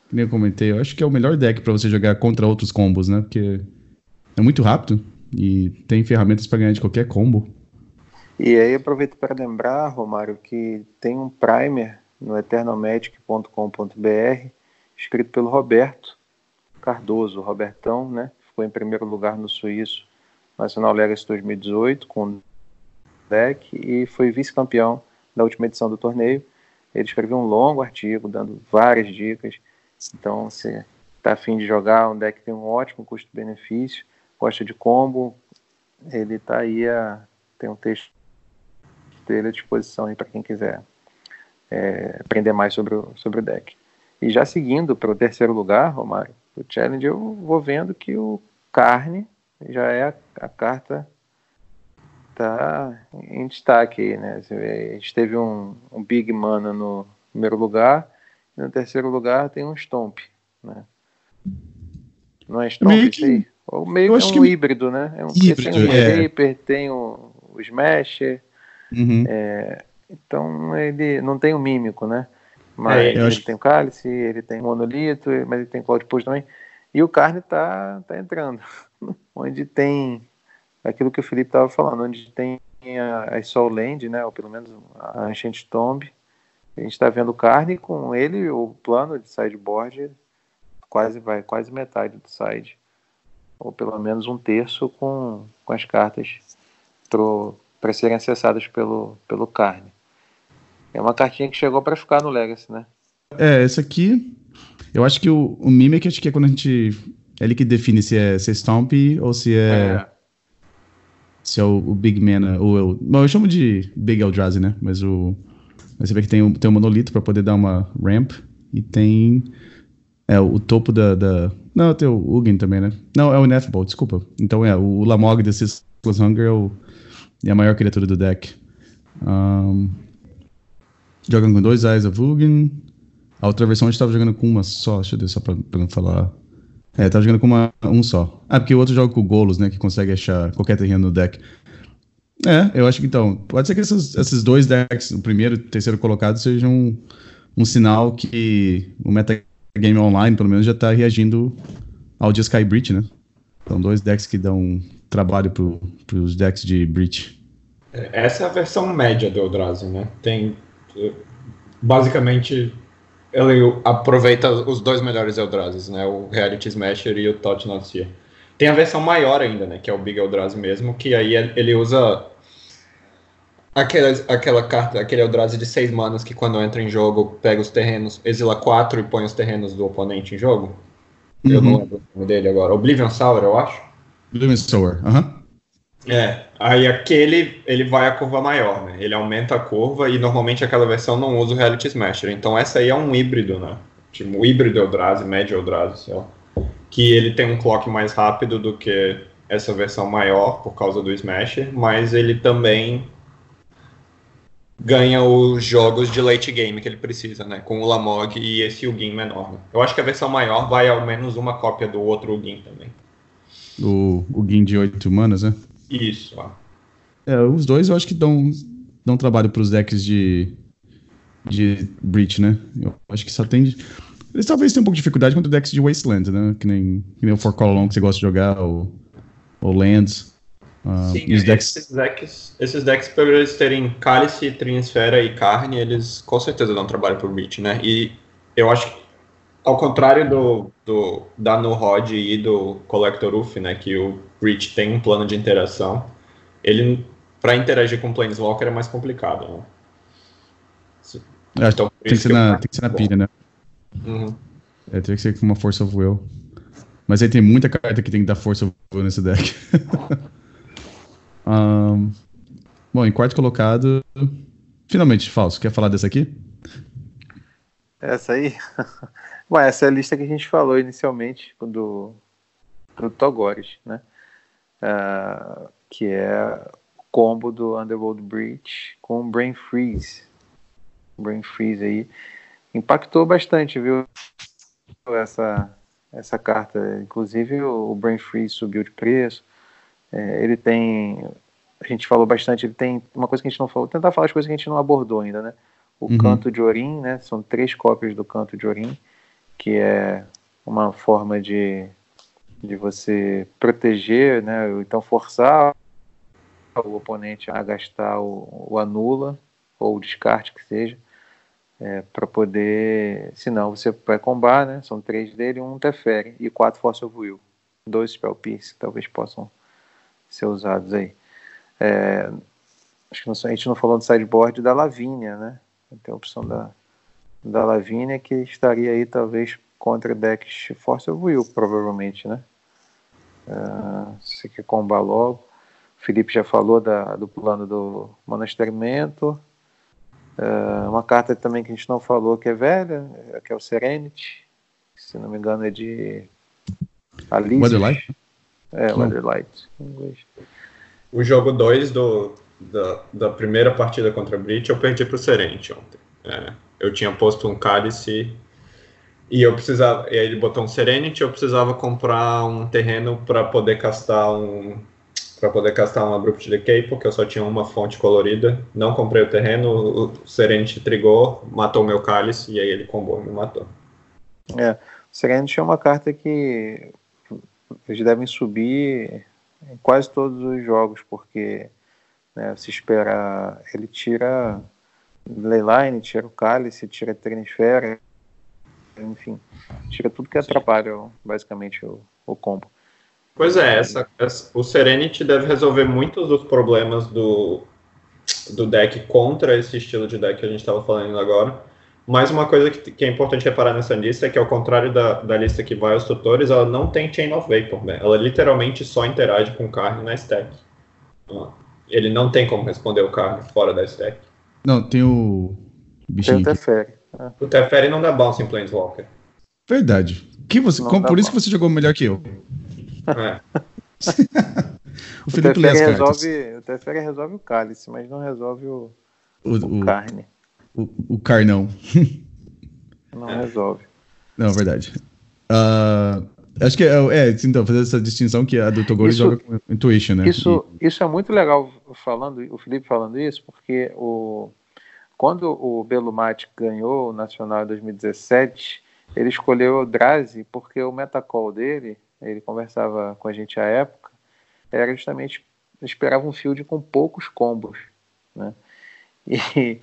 Que nem eu comentei, eu acho que é o melhor deck para você jogar contra outros combos, né? Porque é muito rápido e tem ferramentas para ganhar de qualquer combo. E aí aproveito para lembrar, Romário, que tem um primer no eternomagic.com.br, escrito pelo Roberto Cardoso, Robertão, né? Ficou em primeiro lugar no Suíço Nacional Legacy 2018 com deck e foi vice-campeão da última edição do torneio. Ele escreveu um longo artigo dando várias dicas. Então, se está afim de jogar um deck tem um ótimo custo-benefício, gosta de combo, ele está aí a, tem um texto dele à disposição para quem quiser é, aprender mais sobre o, sobre o deck. E já seguindo para o terceiro lugar, Romário, o Challenge, eu vou vendo que o Carne já é a, a carta tá em destaque aí, né? A gente teve um, um Big Mana no primeiro lugar, e no terceiro lugar tem um Stomp, né? Não é Stomp que, aí? Ou meio que é um que... híbrido, né? É um, híbrido, tem o é. Reaper, tem o, o Smasher, uhum. é, então ele não tem o mímico, né? Mas é, ele acho... tem o cálice, ele tem o monolito, mas ele tem Cloud Push também. E o carne tá, tá entrando. onde tem aquilo que o Felipe estava falando, onde tem a, a Soul Land, né? Ou pelo menos a Ancient Tomb. A gente está vendo carne com ele, o plano de sideboard quase vai, quase metade do side. Ou pelo menos um terço com, com as cartas para serem acessadas pelo, pelo carne. É uma cartinha que chegou para ficar no Legacy, né? É, essa aqui. Eu acho que o, o Mimic acho que é quando a gente. É ele que define se é, se é Stomp ou se é. é. Se é o, o Big Mana. Ou eu, bom, eu chamo de Big Eldrazi, né? Mas o. Você vê que tem, tem um monolito para poder dar uma ramp. E tem. É, o topo da. da não, tem o Ugin também, né? Não, é o Ineffable, desculpa. Então é, o Lamog desse Ceaseless Hunger é, o, é a maior criatura do deck. Um, Jogando com dois Eyes of Ugin. A outra versão a gente tava jogando com uma só. Deixa eu ver só pra, pra não falar. É, tava jogando com uma, um só. Ah, porque o outro joga com o Golos, né? Que consegue achar qualquer terreno no deck. É, eu acho que então. Pode ser que esses, esses dois decks, o primeiro e o terceiro colocado, sejam um, um sinal que o metagame online, pelo menos, já tá reagindo ao de Sky Breach, né? São dois decks que dão trabalho pro, pros decks de Breach. É, essa é a versão média do Eldrazi, né? Tem basicamente ele aproveita os dois melhores Eldrazi, né? O Reality Smasher e o Tot Not Tem a versão maior ainda, né? Que é o Big Eldrazi mesmo, que aí ele usa aquela, aquela carta, aquele Eldrazi de 6 manas que quando entra em jogo pega os terrenos, exila 4 e põe os terrenos do oponente em jogo. Uhum. Eu não uhum. lembro o nome dele agora. Oblivion Sour, eu acho. Oblivion Sour, aham. Uhum. É, aí aquele ele vai a curva maior, né? Ele aumenta a curva e normalmente aquela versão não usa o Reality Smasher. Então essa aí é um híbrido, né? Tipo, o híbrido Eldrazi, médio Eldrazi, sei lá. Que ele tem um clock mais rápido do que essa versão maior por causa do Smasher, mas ele também ganha os jogos de late game que ele precisa, né? Com o Lamog e esse Ugin menor. Né? Eu acho que a versão maior vai ao menos uma cópia do outro Ugin também. O Ugin de 8 manas, né? Isso. Ó. É, os dois eu acho que dão, dão trabalho para os decks de, de Breach, né? Eu acho que só tem. Eles talvez tenham um pouco de dificuldade contra decks de Wasteland, né? Que nem, que nem o For Colon que você gosta de jogar, ou, ou Lands. Uh, Sim, os decks... esses decks, esses decks, por eles terem Cálice, Trinsfera e Carne, eles com certeza dão trabalho pro Breach, né? E eu acho que, ao contrário do, do da No Rod e do Collector Uff, né? Que o Breach tem um plano de interação, ele, para interagir com o Planeswalker é mais complicado, né? É, então, tem, que ser na, tem que ser na pilha, né? Uhum. É, tem que ser com uma Force of Will. Mas aí tem muita carta que tem que dar Force of Will nesse deck. Um, bom, em quarto colocado, finalmente, Falso, quer falar dessa aqui? Essa aí? Bom, essa é a lista que a gente falou inicialmente do, do Togores, né? Uh, que é o combo do Underworld Breach com Brain Freeze. Brain Freeze aí impactou bastante, viu? Essa, essa carta. Inclusive o Brain Freeze subiu de preço. É, ele tem, a gente falou bastante, ele tem uma coisa que a gente não falou, tentar falar as coisas que a gente não abordou ainda, né? O uhum. canto de Orim, né? São três cópias do canto de Orim, que é uma forma de, de você proteger, né? Então forçar o oponente a gastar o, o anula ou o descarte que seja, é, para poder, senão você vai combar, né? São três dele, um Teferi e quatro Force of Will, dois Spell Pierce, talvez possam ser usados aí. É, acho que a gente não falou do sideboard da Lavínia, né? Tem a opção da, da Lavínia que estaria aí talvez contra decks Force of Will, provavelmente, né? Uh, se quer combar logo. O Felipe já falou da, do plano do Monasterimento. Uh, uma carta também que a gente não falou que é velha, que é o Serenity. Se não me engano é de Alice. Weatherlight? É, Weatherlight, em inglês. O jogo 2 da, da primeira partida contra a Brit eu perdi pro Serente ontem. É, eu tinha posto um cálice e eu precisava. E aí ele botou um Serenity, eu precisava comprar um terreno para poder castar um. para poder castar um Abrupt Decay, porque eu só tinha uma fonte colorida. Não comprei o terreno, o Serenity trigou, matou o meu cálice e aí ele combou e me matou. É, o Serenity é uma carta que eles devem subir em quase todos os jogos, porque né, se espera. Ele tira Leyline, tira o Cálice, tira a Trinisfera, enfim, tira tudo que atrapalha basicamente o, o combo. Pois é, essa, essa, o Serenity deve resolver muitos dos problemas do, do deck contra esse estilo de deck que a gente estava falando agora mais uma coisa que, que, é importante reparar nessa lista é que, ao contrário da, da lista que vai aos tutores, ela não tem Chain of Vapor, né? Ela literalmente só interage com carne na stack. Ele não tem como responder o carne fora da stack. Não, tem o. Bichinho tem o Teferi. É. O Teferi não dá bounce em Planeswalker. Verdade. Que você, como, por isso que você jogou melhor que eu. É. o Felipe o Teferi resolve, O Teferi resolve o cálice, mas não resolve o, o, o, o carne o, o carnão. Não resolve. Não, verdade. Uh, acho que é, é, então, fazer essa distinção que a do Togori joga com Intuition, né? Isso, e... isso é muito legal falando, o Felipe falando isso, porque o, quando o Belumati ganhou o Nacional em 2017, ele escolheu o Drazi porque o metacall dele, ele conversava com a gente à época, era justamente esperava um field com poucos combos, né? E,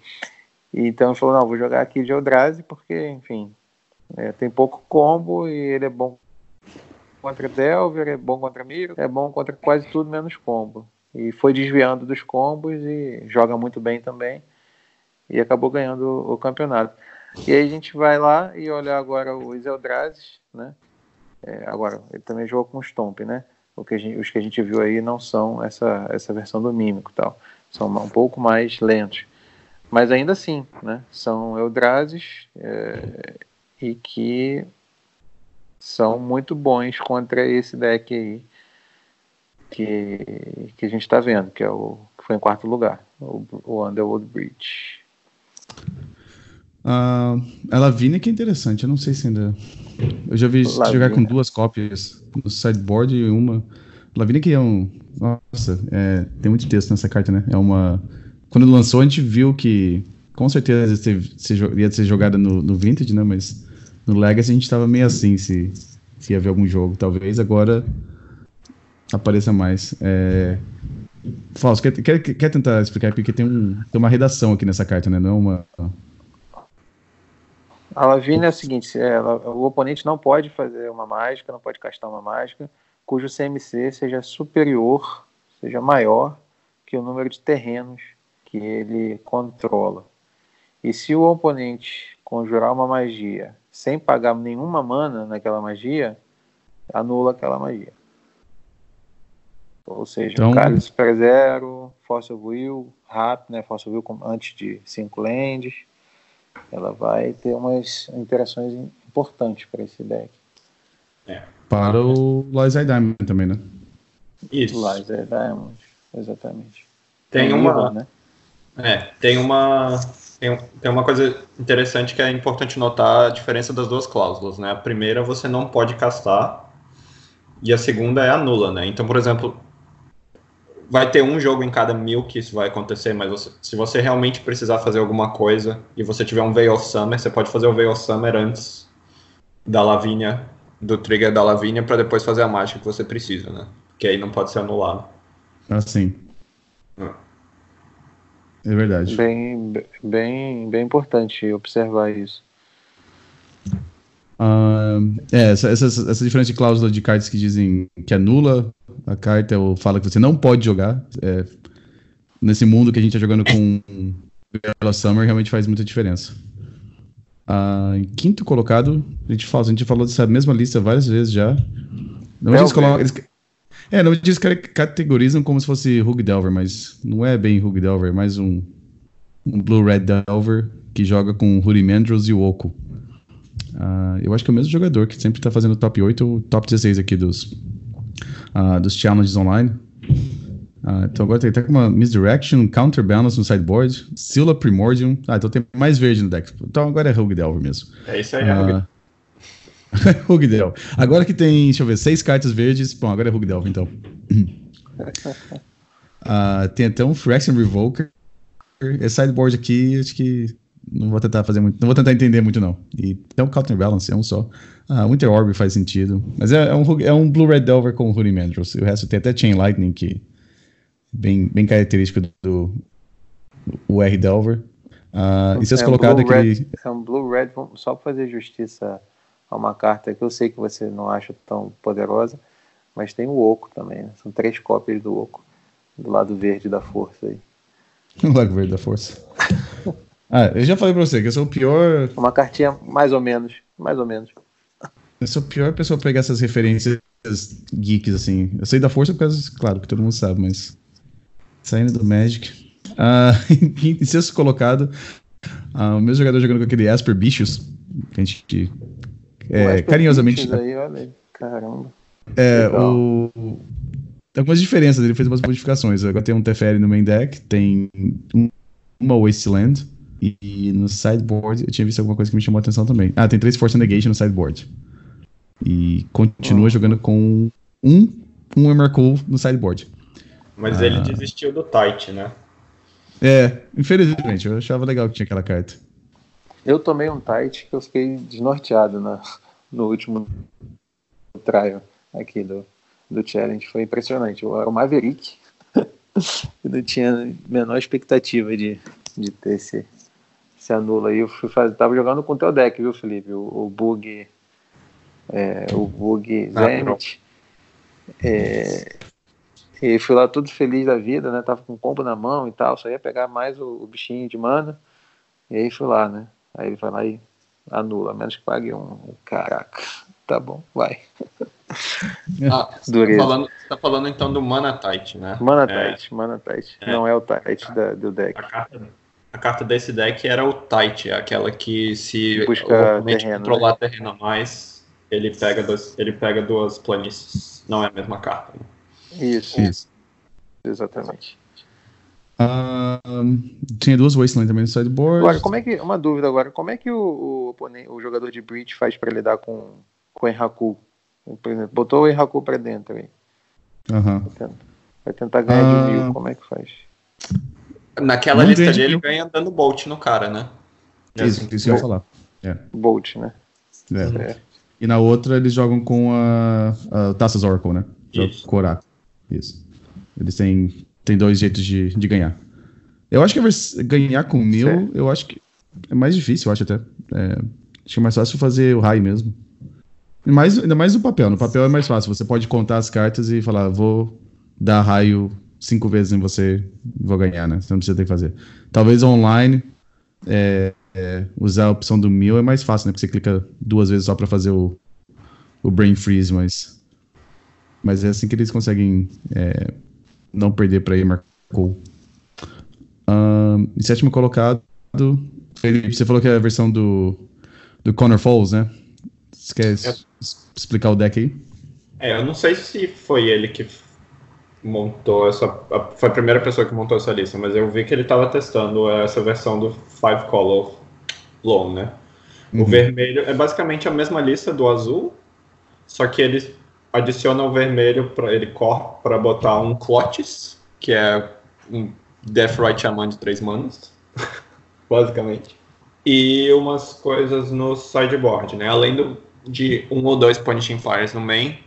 então ele falou, não, vou jogar aqui de Eldrazi porque, enfim, é, tem pouco combo e ele é bom contra Delver, é bom contra Miro, é bom contra quase tudo menos combo. E foi desviando dos combos e joga muito bem também. E acabou ganhando o, o campeonato. E aí a gente vai lá e olhar agora os Eldrazi, né? É, agora, ele também jogou com Stomp, né? O que gente, os que a gente viu aí não são essa, essa versão do Mímico tal. São um pouco mais lentos. Mas ainda assim, né? São Eldrazes é, e que são muito bons contra esse deck aí que, que a gente está vendo, que é o que foi em quarto lugar, o, o Underworld Bridge. Uh, a Lavinia que é interessante, eu não sei se ainda. Eu já vi jogar com duas cópias no sideboard e uma. Lavinia que é um. Nossa, é, tem muito texto nessa carta, né? É uma. Quando lançou, a gente viu que com certeza ia ser jogada no, no Vintage, né? Mas no Legacy a gente tava meio assim se, se ia ver algum jogo. Talvez agora apareça mais. É... Fausto, quer, quer, quer tentar explicar? Porque tem, um, tem uma redação aqui nessa carta, né? Não é uma. A Lavínia é o seguinte: é, ela, o oponente não pode fazer uma mágica, não pode castar uma mágica, cujo CMC seja superior, seja maior que o número de terrenos que ele controla. E se o oponente conjurar uma magia sem pagar nenhuma mana naquela magia, anula aquela magia. Ou seja, então... Cálice Super Zero, Force of Will, Rap, né? Force of Will antes de 5 lands ela vai ter umas interações importantes para esse deck. É. Para o Liza Diamond também, né? Isso. Liza Diamond, exatamente. Tem é uma. né? É, tem uma. Tem, tem uma coisa interessante que é importante notar a diferença das duas cláusulas, né? A primeira você não pode castar e a segunda é a nula, né? Então, por exemplo, vai ter um jogo em cada mil que isso vai acontecer, mas você, se você realmente precisar fazer alguma coisa e você tiver um Veil of Summer, você pode fazer o Veil of Summer antes da Lavínia, do trigger da Lavínia, para depois fazer a mágica que você precisa, né? Que aí não pode ser anulado. Assim. Ah. É verdade. Bem, bem, bem importante observar isso. Uh, é, essa, essa, essa diferença de cláusula de cartas que dizem que anula a carta ou fala que você não pode jogar. É, nesse mundo que a gente está jogando com Bella Summer, realmente faz muita diferença. Uh, em quinto colocado, a gente, fala, a gente falou dessa mesma lista várias vezes já. Não eles colocam, eles, é, não diz que categorizam como se fosse Hug Delver, mas não é bem Hug Delver, é mais um, um Blue Red Delver que joga com Rudimandros e Oko. Uh, eu acho que é o mesmo jogador que sempre está fazendo top 8 ou top 16 aqui dos, uh, dos challenges online. Uh, então agora tem até uma Misdirection, Counterbalance no sideboard, Scylla Primordium. Ah, então tem mais verde no deck. Então agora é Rogue Delver mesmo. É isso aí, é Delver. Agora que tem, deixa eu ver, seis cartas verdes. Bom, agora é Delver, então. tem até um Phyrexian Revoker. Esse sideboard aqui, acho que não vou tentar fazer muito, não vou tentar entender muito não. E tem um Counterbalance, é um só. Ah, Winter Orb faz sentido, mas é, é um, é um Blue Red Delver com Rudimentals. O resto tem até Chain Lightning que bem bem característico do, o R Delver. Ah, e se é colocado aquele é um Blue Red só para fazer justiça a uma carta que eu sei que você não acha tão poderosa, mas tem o Oco também. Né? São três cópias do Oco do lado verde da força aí. O lado verde da força. Ah, eu já falei pra você que eu sou o pior. Uma cartinha mais ou menos. Mais ou menos. Eu sou a pior pessoa a pegar essas referências geeks, assim. Eu sei da força por causa, claro, que todo mundo sabe, mas. Saindo do Magic. Ah, em sexto colocado, ah, o meu jogador jogando com aquele Asper Bichos. Que a gente. É, carinhosamente. Aí, olha, caramba. É, o. Tem algumas diferenças, ele fez umas modificações. Agora tem um Teferi no main deck, tem uma Wasteland, e no sideboard, eu tinha visto alguma coisa que me chamou a atenção também. Ah, tem três Force Negation no sideboard. E continua oh. jogando com um, um Emercool no sideboard. Mas ah. ele desistiu do Tight, né? É, infelizmente, eu achava legal que tinha aquela carta. Eu tomei um Tight que eu fiquei desnorteado na, no último trial aqui do, do challenge. Foi impressionante. Eu era o Maverick. eu não tinha a menor expectativa de, de ter esse, se anula aí. Eu fui fazer, tava jogando com o teu deck, viu, Felipe? O, o bug é, o Bug Zenith. É, e fui lá todo feliz da vida, né? Tava com o combo na mão e tal, só ia pegar mais o, o bichinho de mana. E aí fui lá, né? Aí ele vai lá e anula, menos que pague um. Caraca, tá bom, vai. Ah, você, tá falando, você tá falando então do Mana Tight, né? Mana Tight, é, Mana Tight. É, Não é o Tight a, da, do deck. A carta, a carta, desse deck era o Tight, aquela que se Busca o terreno, controlar né? terreno a mais, ele pega, dois, ele pega duas planícies. Não é a mesma carta. Né? Isso. Isso. Exatamente. Uh, tinha duas Wasteland também no sideboard. Agora, como é que. Uma dúvida agora, como é que o, o, o jogador de Breach faz para lidar com, com o Enraku? Por exemplo, botou o Enraku para dentro aí. Uhum. Vai, tentar, vai tentar ganhar uh, de mil, como é que faz? Naquela lista ali, ele ganha dando Bolt no cara, né? Isso, assim, isso eu ia falar. É. Bolt, né? É. É. E na outra eles jogam com a, a Taças Oracle, né? Isso. Com Isso. Eles têm, têm dois jeitos de, de ganhar. Eu acho que ganhar com mil, eu acho que é mais difícil, eu acho até. É, acho que é mais fácil fazer o raio mesmo. Mais, ainda mais no papel. No papel é mais fácil. Você pode contar as cartas e falar, vou dar raio cinco vezes em você e vou ganhar, né? Você não precisa ter que fazer. Talvez online, é, é, usar a opção do mil é mais fácil, né? Porque você clica duas vezes só para fazer o, o brain freeze, mas mas é assim que eles conseguem é, não perder para Marcou. Um, em sétimo colocado, você falou que é a versão do, do Connor Falls, né? Você quer é. explicar o deck aí? É, eu não sei se foi ele que montou essa. Foi a primeira pessoa que montou essa lista, mas eu vi que ele estava testando essa versão do Five Color Loan, né? O uhum. vermelho é basicamente a mesma lista do azul, só que ele adiciona o vermelho para ele corre para botar um Clotis, que é um Death Right Shaman de três manas, basicamente. E umas coisas no sideboard, né? Além do, de um ou dois Punishing Fires no main,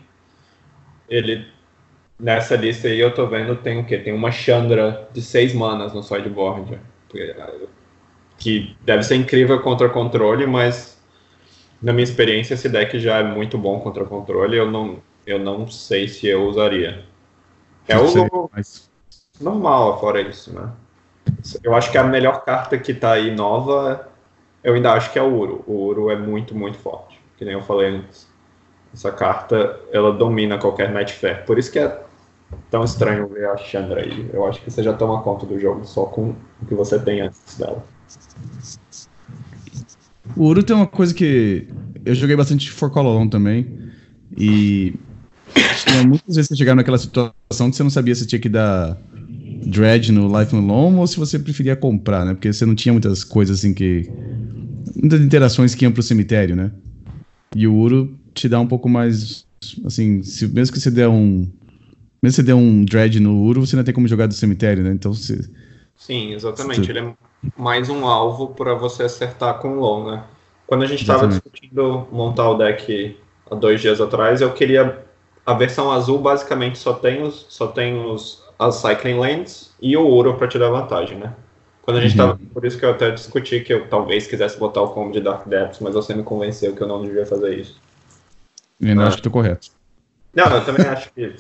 ele nessa lista aí eu tô vendo tem o quê? Tem uma Chandra de seis manas no sideboard. Que deve ser incrível contra controle, mas na minha experiência esse deck já é muito bom contra controle. Eu não, eu não sei se eu usaria. É o mas... normal fora isso, né? Eu acho que a melhor carta que tá aí nova, eu ainda acho que é o Uro. O Uro é muito, muito forte. Que nem eu falei antes. Essa carta, ela domina qualquer Night Fair. Por isso que é tão estranho ver a Chandra aí. Eu acho que você já toma conta do jogo só com o que você tem antes dela. O Uro tem uma coisa que eu joguei bastante For Colon também. E tinha muitas vezes você chegava naquela situação que você não sabia se tinha que dar dread no Life no Long ou se você preferia comprar, né? Porque você não tinha muitas coisas assim que. Muitas interações que iam pro cemitério, né? E o Uro te dá um pouco mais. Assim, se, mesmo que você der um. Mesmo que você der um dread no Uro, você não tem como jogar do cemitério, né? Então você. Sim, exatamente. Você... Ele é mais um alvo para você acertar com o Long, né? Quando a gente estava discutindo montar o deck há dois dias atrás, eu queria a versão azul basicamente só tem os, só tem os as cycling lanes e o ouro para te dar vantagem, né? Quando a gente uhum. tava, por isso que eu até discuti que eu talvez quisesse botar o combo de Dark Depths, mas você me convenceu que eu não devia fazer isso. Eu não ah. acho que tô correto. Não, eu também acho que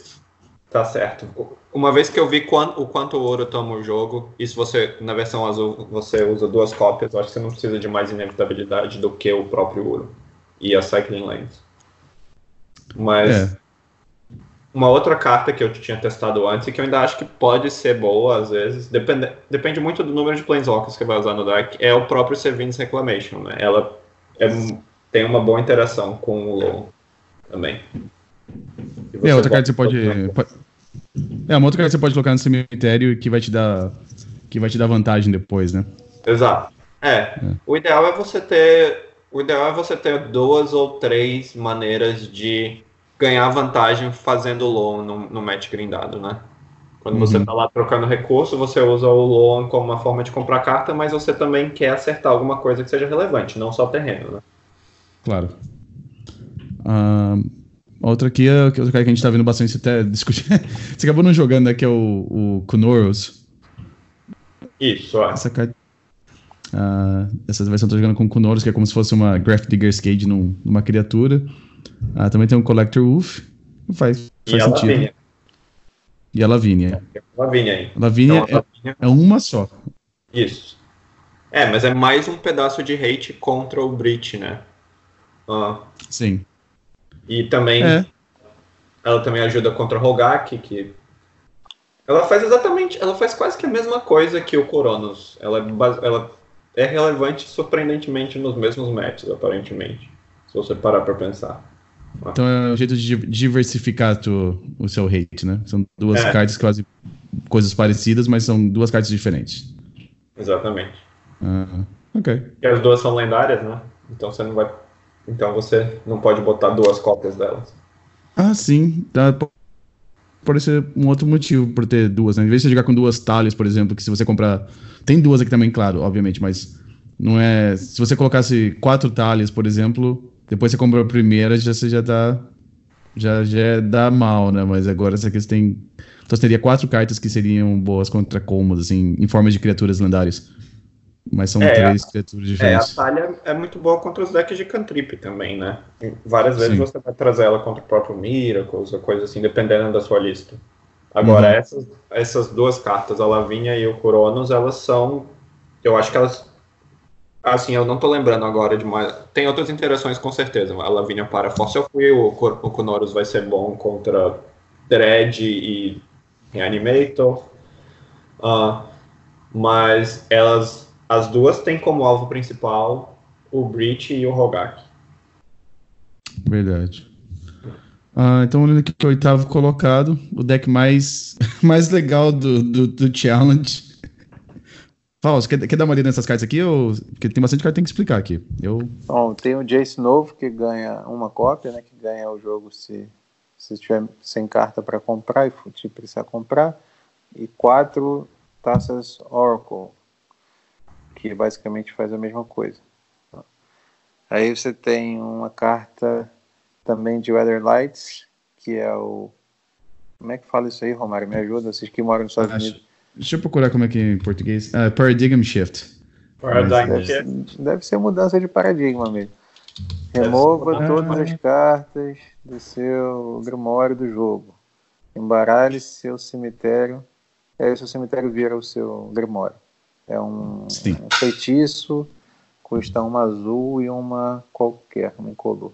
tá certo. Uma vez que eu vi quanto, o quanto ouro toma o jogo, e se você, na versão azul, você usa duas cópias, eu acho que você não precisa de mais inevitabilidade do que o próprio ouro e a Cycling Lanes. Mas é. Uma outra carta que eu tinha testado antes e que eu ainda acho que pode ser boa às vezes, depende, depende muito do número de Planeswalkers que vai usar no deck, é o próprio Servin's Reclamation, né? Ela é, tem uma boa interação com o Low também. É, outra carta que você pode, pode, É, uma outra carta que você pode colocar no cemitério e que vai te dar. que vai te dar vantagem depois, né? Exato. É. é. O ideal é você ter. O ideal é você ter duas ou três maneiras de ganhar vantagem fazendo loan no, no match grindado, né? Quando uhum. você está lá trocando recurso, você usa o loan como uma forma de comprar carta, mas você também quer acertar alguma coisa que seja relevante, não só terreno, né? Claro. Uh, outra aqui é outra que a gente está vendo bastante até discutir. você acabou não jogando, né? Que é o, o Kunoros. Isso, é. Essa carta. Uh, essa versão eu tô jogando com Kunoros, que é como se fosse uma Graph Digger's Cage num, numa criatura. Ah, também tem um Collector Wolf. Faz, faz e a sentido. Lavínia. E a Lavínia. Lavínia aí. Lavínia Então, é, Lavínia- é uma só. Isso. É, mas é mais um pedaço de hate contra o Brit, né? Ah, Sim. e também É. ela também ajuda contra o Rogak, que ela faz exatamente, ela faz quase que a mesma coisa que o Coronos. Ela é, ela é relevante surpreendentemente nos mesmos matches, aparentemente. Se você parar pra pensar. Então é um jeito de di- diversificar tu- o seu hate, né? São duas É. cartas que fazem coisas parecidas, mas são duas cartas diferentes. Exatamente. Ah, ok. Porque as duas são lendárias, né? Então você não vai. Então você não pode botar duas cópias delas. Ah, sim. Tá, po- pode ser um outro motivo por ter duas, né? Em vez de você jogar com duas talhas, por exemplo, que se você comprar. Tem duas aqui também, claro, obviamente, mas não é. Se você colocasse quatro talhas, por exemplo, depois você compra a primeira, já você já dá. Já, já dá mal, né? Mas agora essa aqui você tem. Então você teria quatro cartas que seriam boas contra combos, assim, em forma de criaturas lendárias. Mas são É, três criaturas É, a diferentes. talha é muito boa contra os decks de cantrip também, né? Várias vezes Sim. você vai trazer ela contra o próprio Miracles ou coisa assim, dependendo da sua lista. Agora, Uhum. essas, essas duas cartas, a Lavínia e o Coronos, elas são. Eu acho que elas. Assim, eu não tô lembrando agora de mais. Tem outras interações com certeza. A Lavínia para Fossil Fuel, o, Cor- o Conoros vai ser bom contra Dread e Reanimator. Ah, mas elas. As duas têm como alvo principal o Breach e o Rogak. Verdade. Ah, então, olhando aqui o oitavo colocado, o deck mais, mais legal do, do, do challenge. Fausto, quer, quer dar uma lida nessas cartas aqui? Ou... Porque tem bastante carta que tem que explicar aqui. Eu. Bom, tem o Jace novo que ganha uma cópia, né? Que ganha o jogo se, se tiver sem carta para comprar e se precisar comprar. E quatro taças Oracle, que basicamente faz a mesma coisa. Aí você tem uma carta também de Weatherlights, que é o. Como é que fala isso aí, Romário? Me ajuda, vocês que moram nos Estados Unidos. Deixa eu procurar como é que é em português. Ah, Paradigm Shift. Paradigm Deve, Shift. deve ser mudança de paradigma mesmo. Remova ser todas mudança. as cartas do seu grimório do jogo. Embaralhe seu cemitério. Aí o seu cemitério vira o seu grimório. É um, um feitiço, custa uma azul e uma qualquer, uma incolor.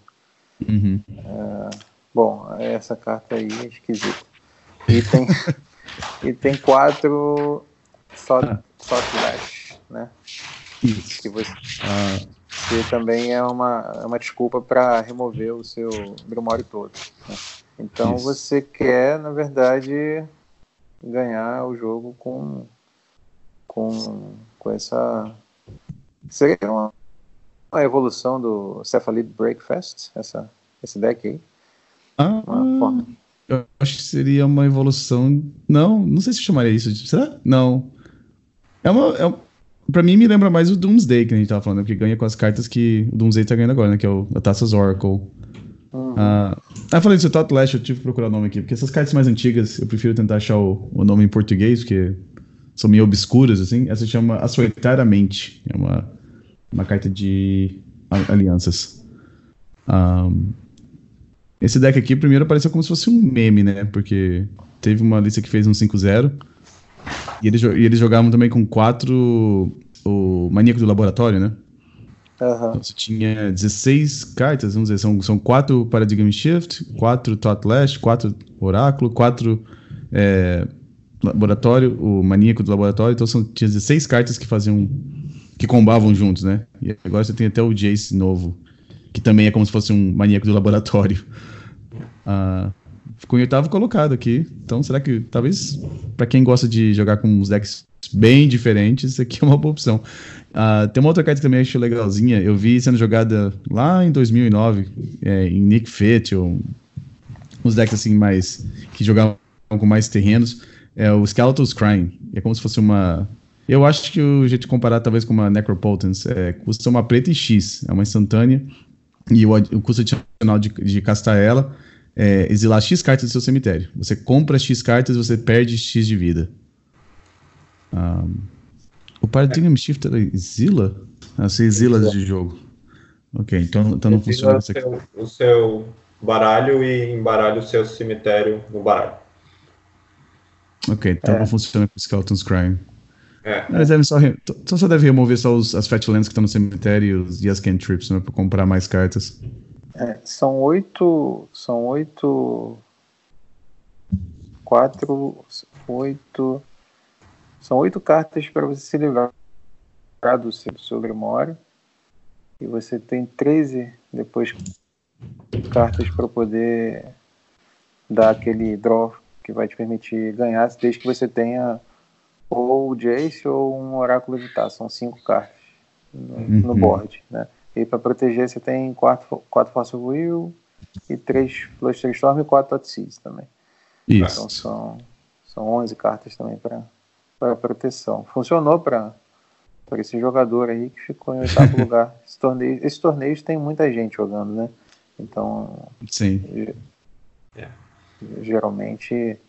Uhum. Bom, essa carta aí é esquisita. E tem, e tem quatro Thought, Ah. Lash, né? Isso. Que você, Ah, que também é uma, é uma desculpa para remover o seu Grimório todo. né? Então Isso. você quer, na verdade, ganhar o jogo com, com, com essa. Seria uma, uma evolução do Cephalid Breakfast, essa, esse deck aí. ah, Uma forma. Eu acho que seria uma evolução. Não, não sei se chamaria isso de. Será? Não. É uma. É, um- pra mim, me lembra mais o Doomsday que a gente tava falando, porque ganha com as cartas que o Doomsday tá ganhando agora, né? Que é o a Taças Oracle. Uhum. Ah, ah, falei disso, Thought Lash, eu tive que procurar o nome aqui, porque essas cartas mais antigas, eu prefiro tentar achar o, o nome em português, porque são meio obscuras, assim. Essa chama Açoitar a Mente. É uma, uma carta de alianças. Ahn, esse deck aqui, primeiro, apareceu como se fosse um meme, né? Porque teve uma lista que fez um 5-0. E e eles jogavam também com quatro. O Maníaco do Laboratório, né? Aham. Então, você tinha 16 cartas, vamos dizer, são, são 4 Paradigm Shift, 4 Thought Lash, 4 Oráculo, 4 é, Laboratório, o Maníaco do Laboratório, então são, tinha 16 cartas que faziam, que combavam juntos, né? E agora você tem até o Jace novo, que também é como se fosse um Maníaco do Laboratório. Ah, ficou em oitavo colocado aqui, então será que, talvez, pra quem gosta de jogar com uns decks bem diferentes, isso aqui é uma boa opção. Ah, tem uma outra carta que também acho legalzinha. Eu vi sendo jogada lá em 2009 é, em Nick Fit, ou uns decks assim mais que jogavam com mais terrenos. É o Skeleton's Crying. É como se fosse uma. Eu acho que o jeito de comparar talvez com uma Necropotence é, custa uma preta e X, é uma instantânea. E o, o custo adicional de, de castar ela é exilar X cartas do seu cemitério. Você compra X cartas e você perde X de vida. Ah, o Paradigm Shift ela exila? Ah, você exila de jogo. Ok, então, então não Exila funciona o isso aqui. seu, o seu baralho e embaralha o seu cemitério no baralho. Ok, então é. funciona com Skeleton's Crime. É. Eles devem só, re... então só deve remover só os, as Fatlands que estão no cemitério e as cantrips, né? Pra comprar mais cartas. É, são oito. São oito. Quatro. Oito. São oito cartas para você se livrar do seu, do seu Grimório. E você tem 13 depois cartas para poder dar aquele draw que vai te permitir ganhar, desde que você tenha ou o Jace ou um Oráculo de Tá. São cinco cartas no, uhum. no board, né? E para proteger você tem quatro, quatro Force Will e três Fluster Storm e quatro Totseas também. Isso. Então são, são 11 cartas também para proteção. Funcionou para esse jogador aí que ficou em oitavo lugar. Esse torneio, esses torneios tem muita gente jogando, né? Então, Sim. É. geralmente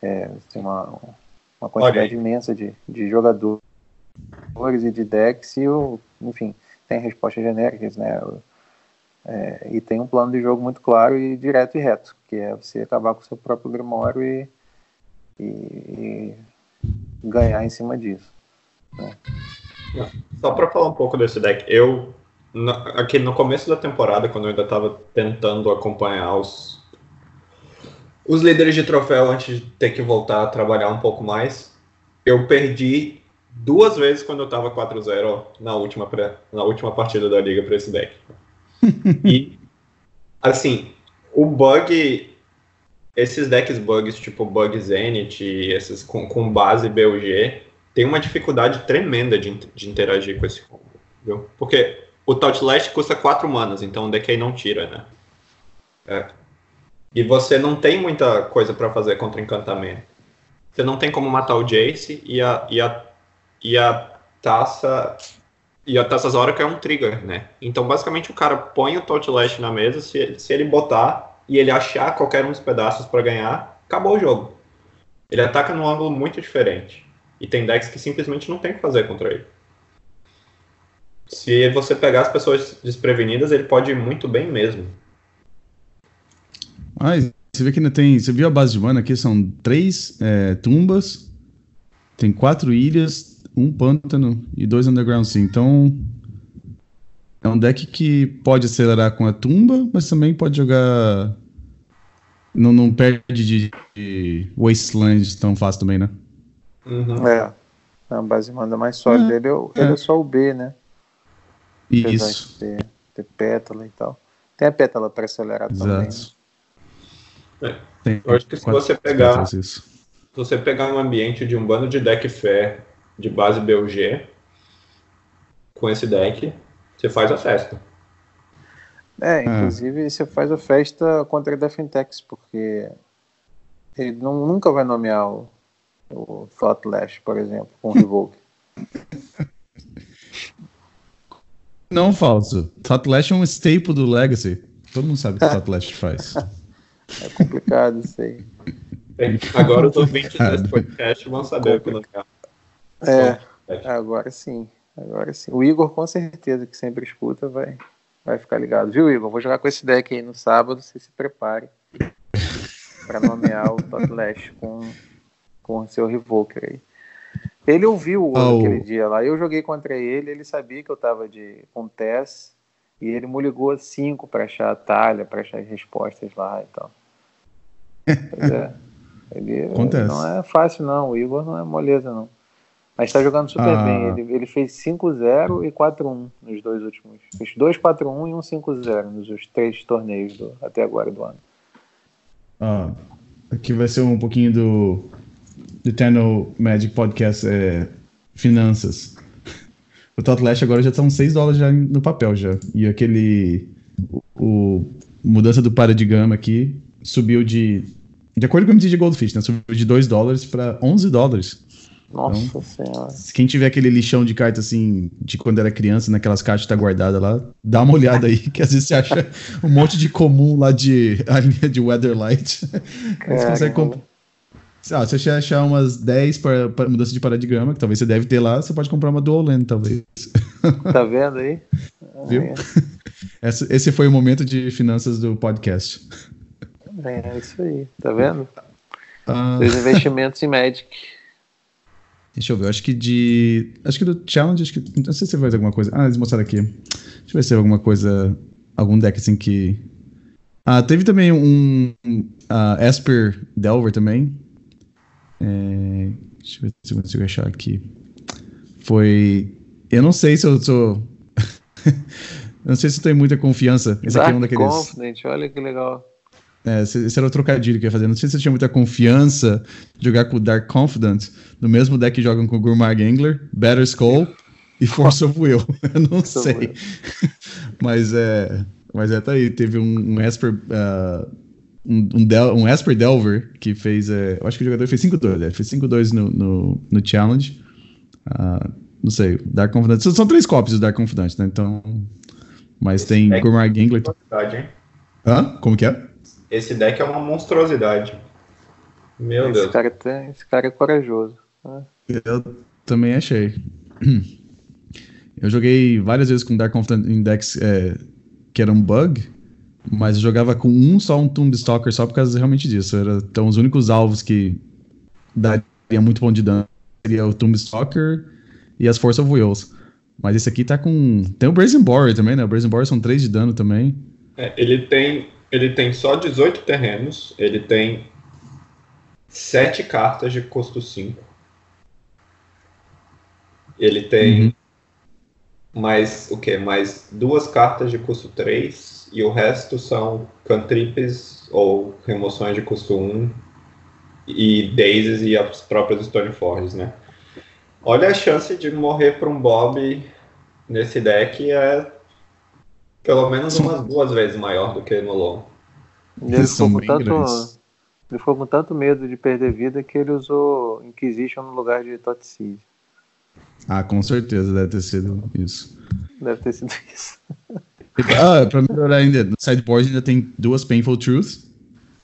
é, tem uma, uma quantidade imensa de, de jogadores e de decks e, o, enfim, tem respostas genéricas, né? É, e tem um plano de jogo muito claro e direto e reto, que é você acabar com o seu próprio Grimório e, e, e ganhar em cima disso. Né? Só para falar um pouco desse deck, eu aqui no começo da temporada, quando eu ainda estava tentando acompanhar os os líderes de troféu antes de ter que voltar a trabalhar um pouco mais, eu perdi duas vezes quando eu tava 4-0 na última, na última partida da liga para esse deck. e, assim, o bug. Esses decks bugs, tipo Bug Zenith, esses com, com base BUG, tem uma dificuldade tremenda de, de interagir com esse combo, viu? Porque o Touchlast custa 4 manas, então o deck aí não tira, né? É. E você não tem muita coisa para fazer contra encantamento. Você não tem como matar o Jace e a, e a e a taça e a taça que é um trigger, né? Então basicamente o cara põe o Touchlash na mesa, se, se ele botar e ele achar qualquer um dos pedaços para ganhar, acabou o jogo. Ele ataca num ângulo muito diferente. E tem decks que simplesmente não tem o que fazer contra ele. Se você pegar as pessoas desprevenidas, ele pode ir muito bem mesmo. Ah, você vê que ainda tem. Você viu a base de mana aqui? São três é, tumbas, tem quatro ilhas, um pântano e dois underground sim. Então é um deck que pode acelerar com a tumba, mas também pode jogar. Não, não perde de, de Wasteland tão fácil também, né? Uhum. É. A base manda mais sólida. É, ele, é, ele é. é só o B, né? Isso. Ter, ter pétala e tal. Tem a pétala para acelerar Exato. também. Né? É. Eu acho que se você pegar. Se você pegar um ambiente de um bando de deck fé de base BUG com esse deck, você faz a festa. É, inclusive você faz a festa contra a Defentex, porque ele não, nunca vai nomear o, o por exemplo, com o Revoke. Não, falso. Thoughtless é um staple do Legacy. Todo mundo sabe o que Thoughtless faz. É complicado isso aí. Agora os ouvintes desse podcast vão saber o que nomear. É, agora sim. Agora sim. O Igor, com certeza, que sempre escuta, vai, vai ficar ligado. Viu, Igor? Vou jogar com esse deck aí no sábado. Você se prepare para nomear o Top Lash com, com o seu Revoker aí. Ele ouviu o oh. aquele dia lá. Eu joguei contra ele. Ele sabia que eu tava de, com Tess. E ele me ligou cinco para achar a talha, para achar as respostas lá e tal. É. Ele, Acontece. não é fácil, não. O Igor não é moleza, não. Mas está jogando super ah. bem. Ele, ele fez 5-0 e 4-1 nos dois últimos. Fez 2-4-1 e um 5-0 nos três torneios do, até agora do ano. Ah, aqui vai ser um pouquinho do Eternal Magic Podcast é, Finanças. O Tot Last agora já estão 6 dólares já no papel já. E aquele. O, o mudança do paradigma aqui subiu de. De acordo com o MT de Goldfish, né? Subiu de 2 dólares para 11 dólares. Nossa então, senhora. Quem tiver aquele lixão de carta assim, de quando era criança, naquelas caixas que tá guardada lá, dá uma olhada aí, que às vezes você acha um monte de comum lá de a linha de Weatherlight. você consegue comprar. Ah, se você achar umas 10 para, para mudança de paradigma, que talvez você deve ter lá, você pode comprar uma Dual Land, talvez. Tá vendo aí? Viu? Esse, esse foi o momento de finanças do podcast. É, isso aí, tá vendo? Seus investimentos em Magic. Deixa eu ver, acho que de. Acho que do Challenge, acho que. Não sei se vai ter alguma coisa. Ah, eles mostraram aqui. Deixa eu ver se tem alguma coisa. Algum deck assim que. Ah, teve também um. Uh, Esper Delver também. É, deixa eu ver se eu consigo achar aqui. Foi. Eu não sei se eu sou. eu não sei se eu tenho muita confiança. Esse Dark aqui é um daqueles. Confident, olha que legal. É, esse era o trocadilho que eu ia fazer. Não sei se você tinha muita confiança de jogar com o Dark Confident, no mesmo deck que jogam com o Gourmag Angler, Better Skull e Force of Will. Eu não sei. mas é. Mas é, tá aí. Teve um, um Esper. Uh, um, um, Del, um Esper Delver que fez. É, eu acho que o jogador fez 5-2, né? Fez 5-2 no, no, no, Challenge. Uh, não sei, Dark Confident. São, são três cópias do Dark Confident, né? Então. Mas Esse tem Gourmag Angler. Hã? Como que é? Esse deck é uma monstruosidade. Meu esse Deus. Cara tem, esse cara é corajoso. Né? Eu também achei. Eu joguei várias vezes com Dark Confident Index, é, que era um bug, mas eu jogava com um só um Tomb Stalker só por causa realmente disso. Era, então os únicos alvos que daria muito bom de dano seria o Tomb Stalker e as Force of Wills. Mas esse aqui tá com. Tem o Brazen Borer também, né? O Brazen Borer são 3 de dano também. É, ele tem ele tem só 18 terrenos, ele tem 7 cartas de custo 5. Ele tem uhum. mais o que? Mais duas cartas de custo 3 e o resto são cantrips ou remoções de custo 1 e daisies e as próprias Stoneforges, né? Olha a chance de morrer para um Bob nesse deck é pelo menos umas duas vezes maior do que no LoL. Ele ficou, com tanto, ele ficou com tanto medo de perder vida que ele usou Inquisition no lugar de Totseed. Ah, com certeza deve ter sido isso. Deve ter sido isso. ah, pra melhorar ainda, no sideboard ainda tem duas Painful Truths.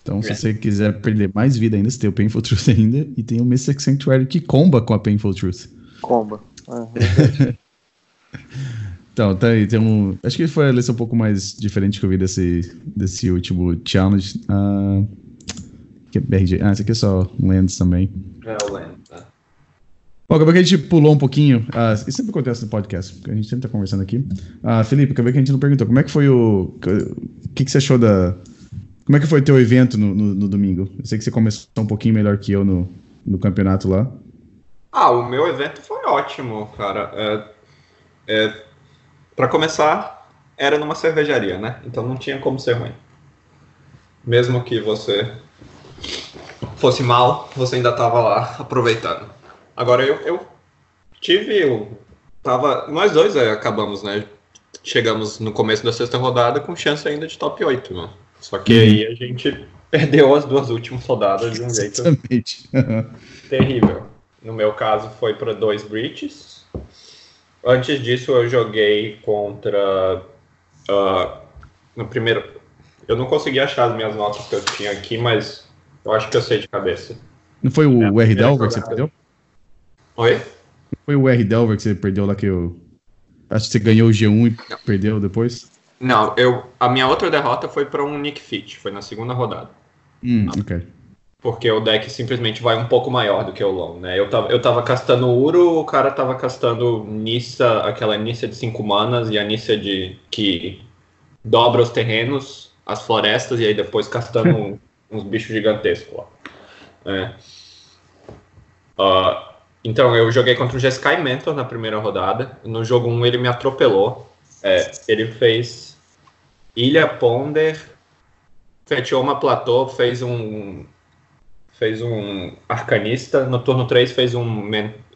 Então, se é. você quiser perder mais vida ainda, você tem o Painful Truth ainda. E tem o Mystic Sanctuary que comba com a Painful Truth. Comba. Ah, Então, tá aí, tem um. Acho que foi a lição um pouco mais diferente que eu vi desse, desse último challenge. Uh, que é BRG. Ah, esse aqui é só Lands também. É o Lands, tá. Bom, acabou que a gente pulou um pouquinho. Uh, isso sempre acontece no podcast, porque a gente sempre tá conversando aqui. Uh, Felipe, acabei que a gente não perguntou. Como é que foi o. O que, que você achou da. Como é que foi o teu evento no, no, no, domingo? Eu sei que você começou um pouquinho melhor que eu no, no campeonato lá. Ah, o meu evento foi ótimo, cara. É, é, para começar, era numa cervejaria, né? Então não tinha como ser ruim. Mesmo que você fosse mal, você ainda estava lá aproveitando. Agora eu, eu tive, eu tava, nós dois é, acabamos, né? Chegamos no começo da sexta rodada com chance ainda de top 8, né? Só que aí a gente perdeu as duas últimas rodadas de um jeito terrível. No meu caso foi para dois breaches Antes disso, eu joguei contra. Uh, no primeiro. Eu não consegui achar as minhas notas que eu tinha aqui, mas eu acho que eu sei de cabeça. Não foi o, é, o R Delver que você perdeu? Oi? Foi o R Delver que você perdeu lá que eu. Acho que você ganhou o G1 e não. perdeu depois? Não, eu, a minha outra derrota foi para um Nick Fit, foi na segunda rodada. Hum, ok porque o deck simplesmente vai um pouco maior do que o long, né? Eu tava, eu tava castando Uro, o cara tava castando Nissa, aquela Nissa de 5 manas e a Nissa de que dobra os terrenos, as florestas e aí depois castando uns bichos gigantescos lá. É. Uh, então, eu joguei contra o Jeskai Mentor na primeira rodada. No jogo 1 ele me atropelou. É, ele fez Ilha Ponder, fechou uma platô, fez um fez um arcanista, no turno 3 fez um,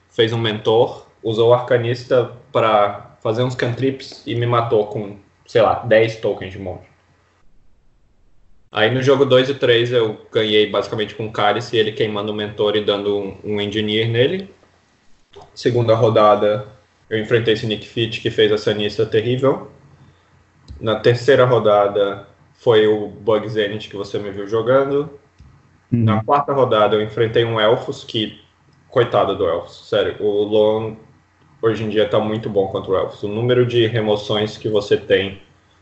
fez um mentor, usou o arcanista para fazer uns cantrips e me matou com, sei lá, 10 tokens de monte. Aí no jogo 2 e 3 eu ganhei basicamente com o Cálice, ele queimando o mentor e dando um, um engineer nele. Segunda rodada eu enfrentei esse Nick Fit que fez a sanista terrível. Na terceira rodada foi o Bug Zenith que você me viu jogando. Uhum. Na quarta rodada eu enfrentei um Elfos que, coitado do Elfos, sério, o Loan hoje em dia está muito bom contra o Elfos. O número de remoções que você tem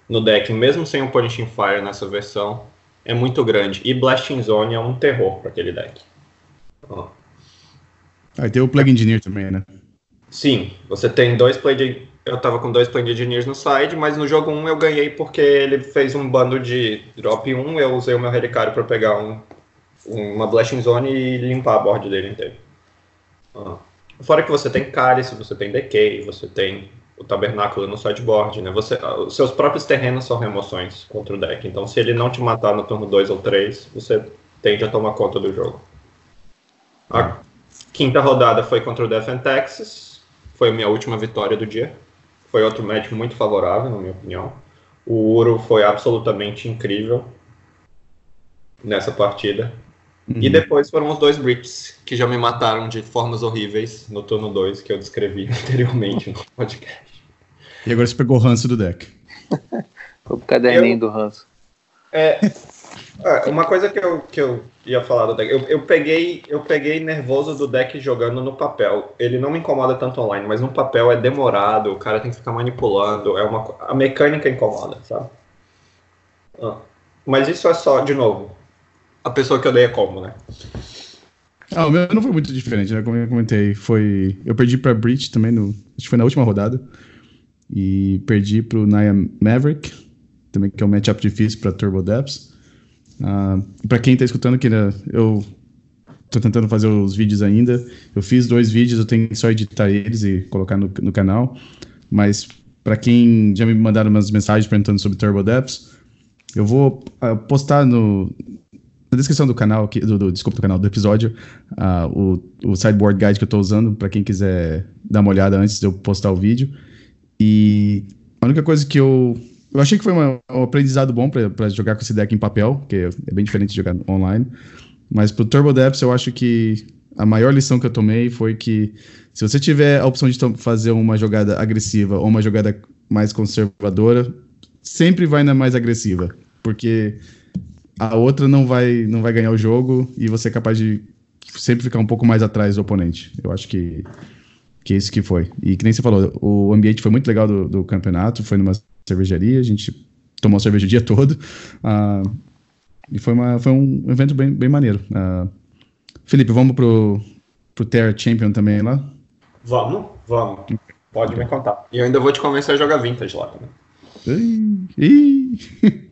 no deck, mesmo sem o Punishing Fire nessa versão, é muito grande. E Blasting Zone é um terror para aquele deck. Aí ah, tem o Plague Engineer também, né? Sim, você tem dois Plague Eu tava com dois Plague Engineers no side, mas no jogo 1 eu ganhei porque ele fez um bando de drop 1, eu usei o meu relicário para pegar um, uma Blasting Zone e limpar a board dele inteiro. Ah. Fora que você tem Cálice, você tem Decay, você tem o tabernáculo no sideboard, né? Você, os seus próprios terrenos são remoções contra o deck. Então, se ele não te matar no turno 2 ou 3, você tende a tomar conta do jogo. A quinta rodada foi contra o Death and Texas. Foi a minha última vitória do dia. Foi outro match muito favorável, na minha opinião. O Uro foi absolutamente incrível nessa partida. Uhum. E depois foram os dois Brits, que já me mataram de formas horríveis no turno 2, que eu descrevi anteriormente no podcast. E agora você pegou o ranço do deck. o caderninho eu, do ranço. É, é, uma coisa que eu, que eu ia falar do deck, eu, eu, peguei, eu peguei nervoso do deck jogando no papel. Ele não me incomoda tanto online, mas no papel é demorado, o cara tem que ficar manipulando, é uma, a mecânica incomoda, sabe? Ah, mas isso é só, de novo, a pessoa que odeia como, né? Ah, o meu não foi muito diferente, né? Como eu comentei, foi. Eu perdi pra Breach também, no... acho que foi na última rodada. E perdi pro Naya Maverick, também que é um matchup difícil para Turbo Depths. Uh, para quem tá escutando, que né, eu tô tentando fazer os vídeos ainda. Eu fiz dois vídeos, eu tenho que só editar eles e colocar no, no canal. Mas para quem já me mandaram umas mensagens perguntando sobre Turbo Depths, eu vou uh, postar no, na descrição do canal, do, do, desculpa, do canal, do episódio, uh, o, o sideboard guide que eu estou usando, para quem quiser dar uma olhada antes de eu postar o vídeo. E a única coisa que eu. Eu achei que foi uma, um aprendizado bom para jogar com esse deck em papel, porque é bem diferente de jogar online. Mas pro Turbo Depths, eu acho que a maior lição que eu tomei foi que se você tiver a opção de fazer uma jogada agressiva ou uma jogada mais conservadora, sempre vai na mais agressiva. Porque a outra não vai, não vai ganhar o jogo e você é capaz de sempre ficar um pouco mais atrás do oponente. Eu acho que que é isso que foi. E que nem você falou, o ambiente foi muito legal do, do campeonato, foi numa cervejaria, a gente tomou cerveja o dia todo. Uh, e foi, uma, foi um evento bem, bem maneiro. Uh, Felipe, vamos pro, pro Terra Champion também lá? Vamos, vamos. Pode me contar. E eu ainda vou te convencer a jogar Vintage lá também. Ih,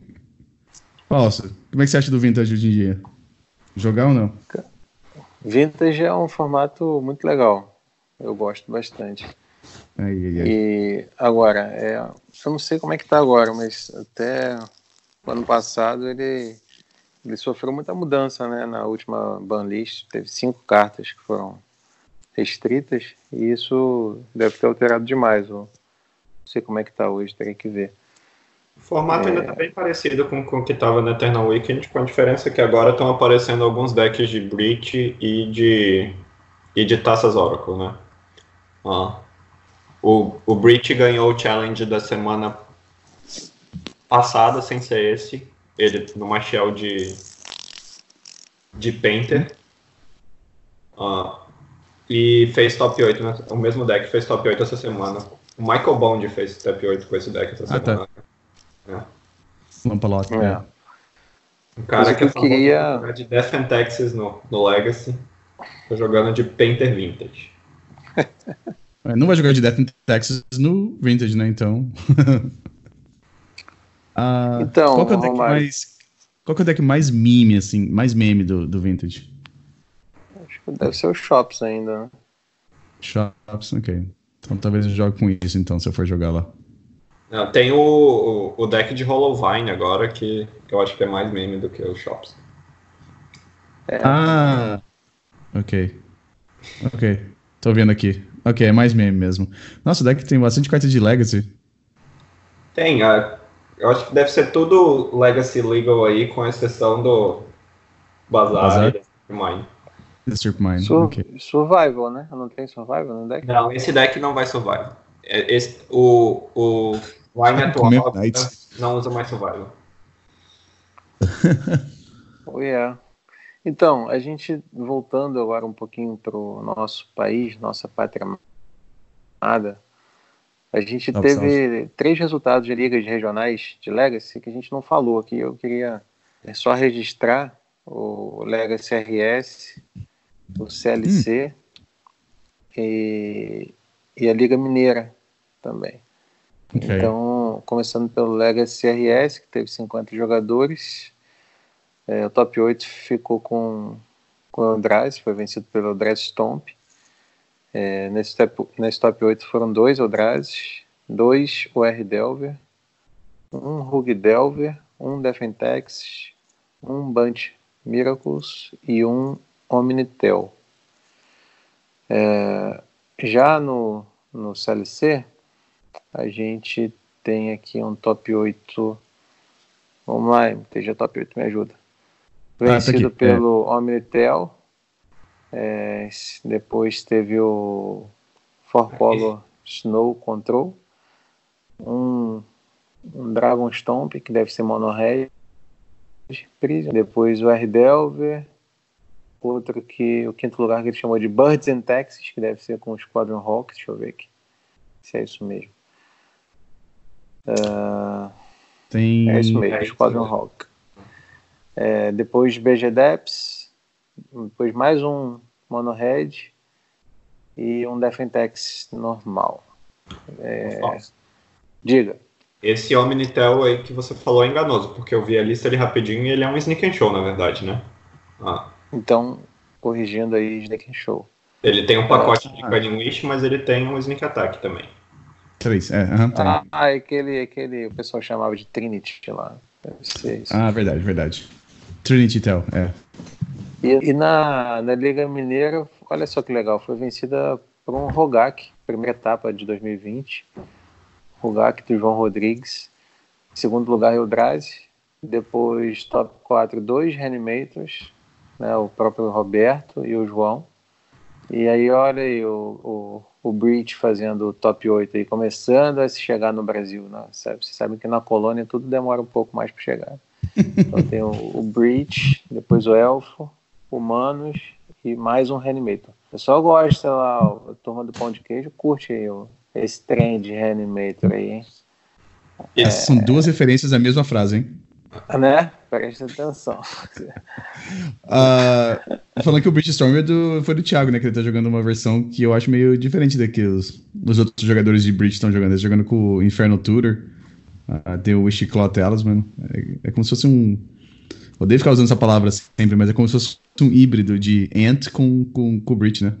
Falso, como é que você acha do Vintage hoje em dia? Jogar ou não? Vintage é um formato muito legal. Eu gosto bastante. Ai, ai, ai. E agora, é, eu não sei como é que tá agora, mas até o ano passado ele, ele sofreu muita mudança, né? Na última banlist teve cinco cartas que foram restritas e isso deve ter alterado demais. Não sei como é que tá hoje, teria que ver. O formato é... ainda tá bem parecido com, com o que estava no Eternal Weekend, com a diferença que agora estão aparecendo alguns decks de Breach e de, e de Taças Oracle, né? Ah. O, o Breach ganhou o challenge da semana passada, sem ser esse. Ele numa shell de, de Painter. Ah. E fez top 8, né? o mesmo deck fez top 8 essa semana. O Michael Bond fez top 8 com esse deck essa ah, tá. semana. Tá. É. Lampalote, é. Um cara que, que é queria... de Death and Texas no, no Legacy. Tá jogando de Painter Vintage. É, não vai jogar de Death in Texas no Vintage, né? Então. ah, então, qual, é o deck mais, qual é o deck mais meme, assim, mais meme do, do Vintage? Acho que deve ser o Shops ainda, né? Shops, ok. Então talvez eu jogue com isso, então, se eu for jogar lá. Não, tem o, o, o, deck de Hollowvine agora, que, que, eu acho que é mais meme do que o Shops. É. Ah, ok. Ok, tô vendo aqui. Ok, é mais meme mesmo. Nossa, o deck tem bastante carta de Legacy. Tem, uh, eu acho que deve ser tudo Legacy Legal aí, com exceção do Bazar, Bazar? e Mine. Strip Mine, Sur okay. Survival, né? Não tem Survival no deck? Não, esse deck não vai Survival. É, esse, o, o Wine atual não usa mais Survival. oh, yeah. Então, a gente voltando agora um pouquinho para o nosso país, nossa pátria amada, A gente salve, teve salve. três resultados de ligas regionais de Legacy que a gente não falou aqui. Eu queria só registrar o Legacy RS, o CLC hum. e, e a Liga Mineira também. Okay. Então, começando pelo Legacy RS, que teve 50 jogadores. É, o top 8 ficou com, com o Eldrazi, foi vencido pelo Eldrazi Stomp. É, nesse, top, nesse top 8 foram dois Eldrazi, dois UR Delver, um Rug Delver, um Defentex, um Bunch Miracles e um Omnitel. É, já no, no CLC, a gente tem aqui um top 8. Vamos lá, MTG Top 8, me ajuda. Ah, tá Vencido ah, pelo é. Omnitel. É, depois teve o For Color Snow Control. Um, um Dragon Stomp, que deve ser Mono Red. Depois o R-Delver. Outro que o quinto lugar que ele chamou de Birds and Texas, que deve ser com o Squadron Hawks. Deixa eu ver aqui se é isso mesmo. Uh, Tem... É isso mesmo, é Squadron Hawk. É, depois BG Deps, depois mais um Mono Red e um Defentex normal. É, diga. Esse Omnitel aí que você falou é enganoso, porque eu vi a lista ali rapidinho e ele é um Sneak and Show, na verdade, né? Ah. Então, corrigindo aí, Sneak and Show. Ele tem um pacote ah, de Guiding Wish, mas ele tem um Sneak Attack também. Três, é. Uhum, tá. Ah, é aquele, aquele o pessoal chamava de Trinity lá. Deve ser isso. Ah, verdade, verdade. Trinity Tel, é. E, e, na, na Liga Mineira, olha só que legal, foi vencida por um Rogak, primeira etapa de 2020. Rogak do João Rodrigues. Segundo lugar, Eldrazi. Depois, top 4, dois Reanimators, né, o próprio Roberto e o João. E aí, olha aí, o, o, o Breach fazendo o top 8 aí, começando a se chegar no Brasil. Né? Sabe? Você sabe que na colônia tudo demora um pouco mais para chegar. Então tem o, o Breach, depois o Elfo, Humanos e mais um Reanimator. O pessoal gosta lá, a turma do Pão de Queijo curte aí o, esse trem de Reanimator aí, hein? É, São duas referências à mesma frase, hein? Né? Presta atenção. uh, falando que o British é do, foi do Thiago, né? Que ele tá jogando uma versão que eu acho meio diferente da que os, os outros jogadores de Bridge estão jogando. Eles jogando com o Inferno Tutor. Uh, tem o Wishclaw Talisman. É, é como se fosse um. Odeio ficar usando essa palavra sempre, mas é como se fosse um híbrido de Ant com, com, com o Breach, né?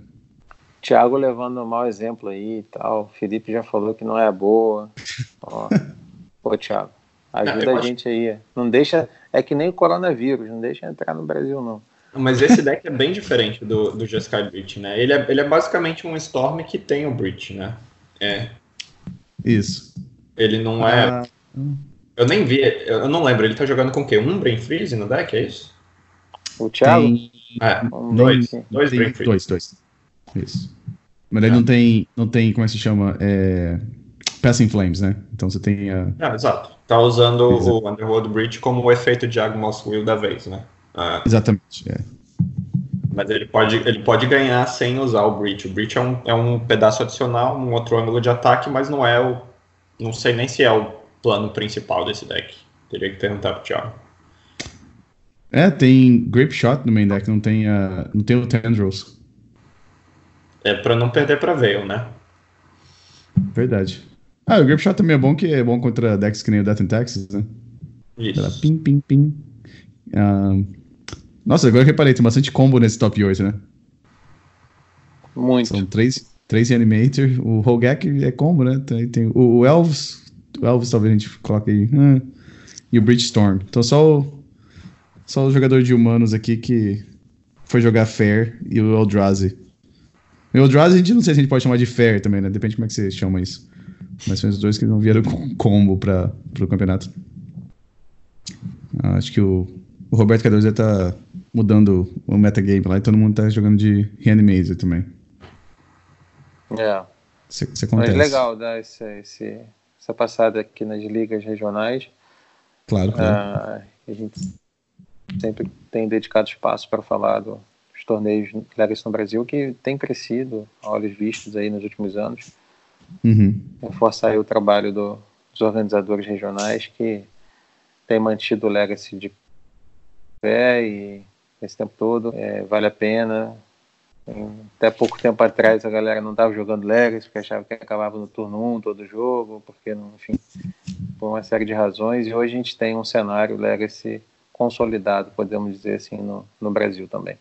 Thiago levando um mau exemplo aí e tal. Felipe já falou que não é boa. Ó. Pô, Thiago. Ajuda a gente aí. Não deixa. É que nem o coronavírus, não deixa entrar no Brasil, não. Mas esse deck é bem diferente do, do Jeskai Breach, né? Ele é, ele é basicamente um Storm que tem o Breach, né? É. Isso. Ele não é. Ah. Eu nem vi, eu não lembro, ele tá jogando com o quê? Um Brain Freeze no deck, é isso? O Thiago? Tem... É, um dois. Dois Brain Freeze. Dois, dois. Isso. Mas ele é. não tem, não tem, como é que se chama? É... Passing Flames, né? Então você tem a. Ah, exato. Tá usando exato. o Underworld Breach como o efeito de Agmos Will da vez, né? Ah. Exatamente, é. Mas ele pode, ele pode ganhar sem usar o Breach. O Breach é um, é um pedaço adicional, um outro ângulo de ataque, mas não é o. Não sei nem se é o plano principal desse deck. Teria que perguntar pro Thiago. É, tem Grape Shot no main deck, não tem, uh, não tem o Tendrils. É pra não perder pra Veil, né? Verdade. Ah, o Grip Shot também é bom, que é bom contra decks que nem o Death in Texas, né? Isso. Ela, pim, pim, pim. Uh, nossa, agora eu reparei, tem bastante combo nesse top 8, né? Muito. São três, três Reanimator. O Hogak é combo, né? Tem, tem o, Elves. O Elves talvez a gente coloque aí. Hum, e o Bridgestorm. Então só o, só o jogador de humanos aqui que foi jogar Fair e o Eldrazi. O Eldrazi a gente não sei se a gente pode chamar de Fair também, né? Depende de como é que você chama isso. Mas são os dois que não vieram com combo para o campeonato. Ah, acho que o, o Roberto Cardoso já tá mudando o metagame lá e todo mundo tá jogando de Reanimator também. É. Isso, isso acontece. Mas legal dar esse, esse, essa passada aqui nas ligas regionais. Claro, claro. Ah, a gente sempre tem dedicado espaço para falar do, dos torneios Legacy no Brasil, que tem crescido, a olhos vistos aí nos últimos anos. Uhum. Reforçar o trabalho do, dos organizadores regionais que tem mantido o Legacy de pé e esse tempo todo é, vale a pena. Até pouco tempo atrás a galera não estava jogando Legacy porque achava que acabava no turno 1 todo jogo, porque, enfim, por uma série de razões. E hoje a gente tem um cenário Legacy consolidado, podemos dizer assim, no, no Brasil também.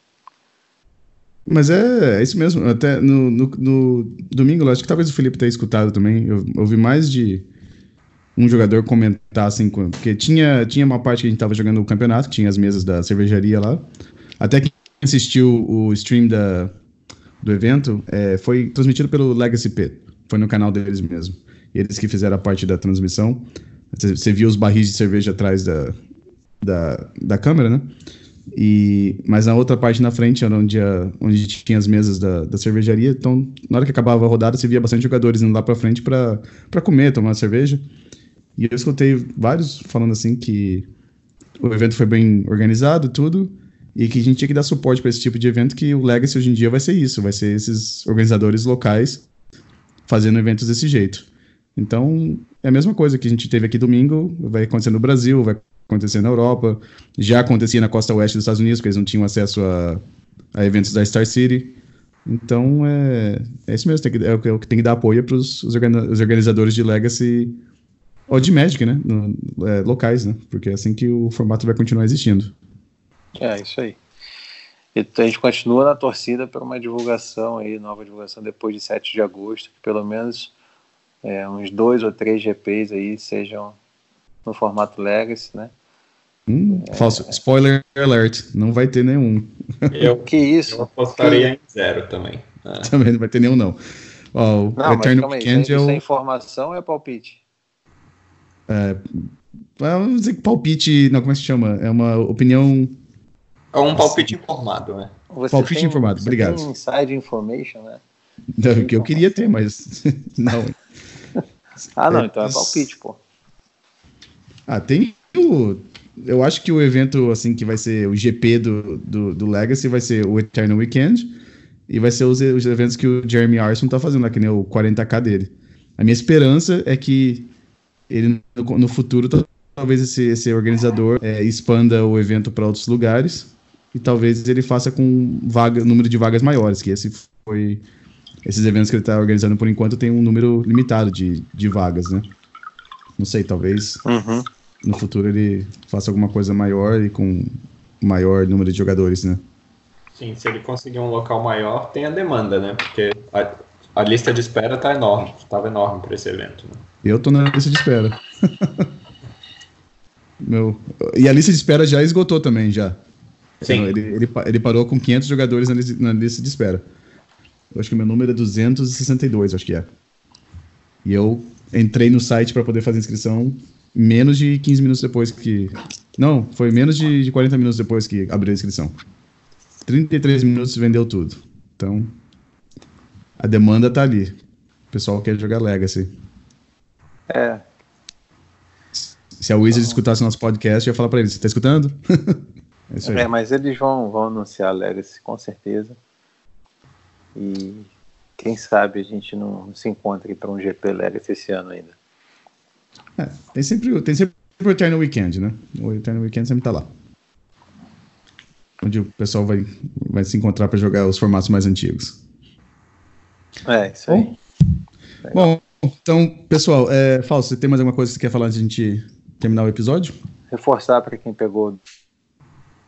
Mas é, é, isso mesmo. Até no, no, no domingo, acho que talvez o Felipe tenha escutado também. Eu ouvi mais de um jogador comentar assim, porque tinha, tinha uma parte que a gente tava jogando o campeonato, tinha as mesas da cervejaria lá. Até que assistiu o stream da, do evento, é, foi transmitido pelo Legacy P. Foi no canal deles mesmo. Eles que fizeram a parte da transmissão. Você viu os barris de cerveja atrás da, da, da câmera, né? E, mas na outra parte na frente, onde, a, onde tinha as mesas da, da cervejaria, então na hora que acabava a rodada, você via bastante jogadores indo lá para frente para comer, tomar cerveja. E eu escutei vários falando assim que o evento foi bem organizado, tudo, e que a gente tinha que dar suporte para esse tipo de evento, que o Legacy hoje em dia vai ser isso, vai ser esses organizadores locais fazendo eventos desse jeito. Então, é a mesma coisa que a gente teve aqui domingo, vai acontecer no Brasil, vai acontecer na Europa, já acontecia na costa oeste dos Estados Unidos, porque eles não tinham acesso a, a eventos da Star City. Então, é, é isso mesmo, tem que, é, o que tem que dar apoio para os organizadores de Legacy ou de Magic, né? No, é, locais, né? Porque é assim que o formato vai continuar existindo. É, isso aí. E a gente continua na torcida por uma divulgação aí, nova divulgação depois de 7 de agosto, que pelo menos é, uns dois ou três GPs aí sejam no formato Legacy, né? Hum, é, falso. Spoiler alert, não vai ter nenhum. Eu, que isso? Eu apostaria em zero também. É. Também não vai ter nenhum, não. Ó, o não, Eternal Weekend é o... informação é palpite? É, vamos dizer que palpite, não, como é que se chama? É uma opinião. É um palpite assim. informado, né? Você palpite tem, informado, obrigado. Tem inside information, né? Não, que eu queria ter, mas não. ah, não, é, então é palpite, pô. Ah, tem o. Eu acho que o evento, assim, que vai ser o GP do, do, do Legacy vai ser o Eternal Weekend e vai ser os, os eventos que o Jeremy Arson tá fazendo, né, que nem o 40k dele. A minha esperança é que ele no, no futuro talvez esse, esse organizador é, expanda o evento para outros lugares e talvez ele faça com vaga, número de vagas maiores, que esse foi esses eventos que ele está organizando por enquanto tem um número limitado de, de vagas, né? Não sei, talvez uhum. No futuro ele faça alguma coisa maior e com maior número de jogadores, né? Sim, se ele conseguir um local maior, tem a demanda, né? Porque a, a lista de espera tá enorme, estava enorme para esse evento. Né? Eu tô na lista de espera. Meu, e a lista de espera já esgotou também, já. Sim. Ele, ele, ele parou com 500 jogadores na, na, lista de espera. Eu acho que meu número é 262, acho que é. E eu entrei no site para poder fazer inscrição menos de 15 minutos depois que. Não, foi menos de, de 40 minutos depois que abriu a inscrição. 33 minutos vendeu tudo. Então, a demanda tá ali. O pessoal quer jogar Legacy. É. Se a Wizard então... escutasse nosso podcast, eu ia falar pra eles: você tá escutando? é, é, mas eles vão, vão anunciar Legacy, com certeza. E quem sabe a gente não se encontre para um GP Legacy esse ano ainda. É, tem sempre, tem sempre o Eternal Weekend, né? O Eternal Weekend sempre tá lá. Onde o pessoal vai, vai se encontrar para jogar os formatos mais antigos. É, isso aí. Bom, então, pessoal, é, Fausto, você tem mais alguma coisa que você quer falar antes de a gente terminar o episódio? Reforçar para quem pegou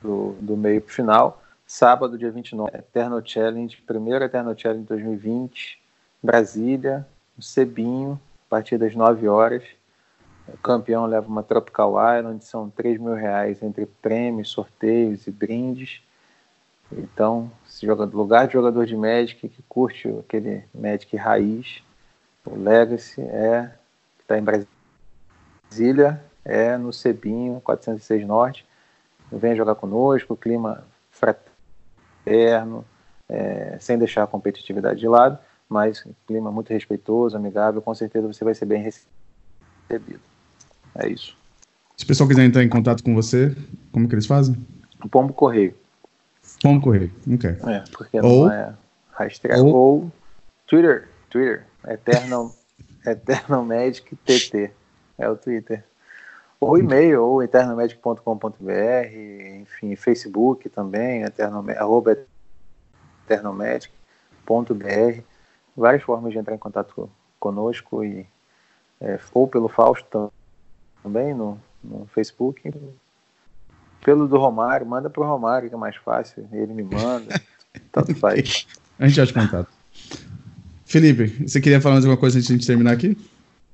do, do meio para o final. Sábado, dia 29, Eterno Challenge, primeiro Eterno Challenge 2020, Brasília, no Cebinho, a partir das 9 horas. O campeão leva uma Tropical Island, são 3 mil reais entre prêmios, sorteios e brindes. Então, se joga lugar de jogador de Magic que curte aquele Magic raiz, o Legacy é está em Brasília, é no Cebinho 406 Norte. Venha jogar conosco, clima fraterno, é, sem deixar a competitividade de lado, mas clima muito respeitoso, amigável, com certeza você vai ser bem recebido. É isso. Se o pessoal quiser entrar em contato com você, como que eles fazem? O Pombo Correio. Pombo Correio, ok. É, porque ou, não é hashtag. Ou, ou Twitter, Twitter, Eternal Eternalmagic TT. É o Twitter. Ou e-mail, ou eternalmagic.com.br, enfim, Facebook também, arroba eternalmagic.br. Várias formas de entrar em contato conosco e é, ou pelo Fausto também no, no Facebook. Pelo do Romário, manda pro Romário, que é mais fácil. Ele me manda. tanto faz. A gente acha contato. Felipe, você queria falar mais alguma coisa antes de a gente terminar aqui?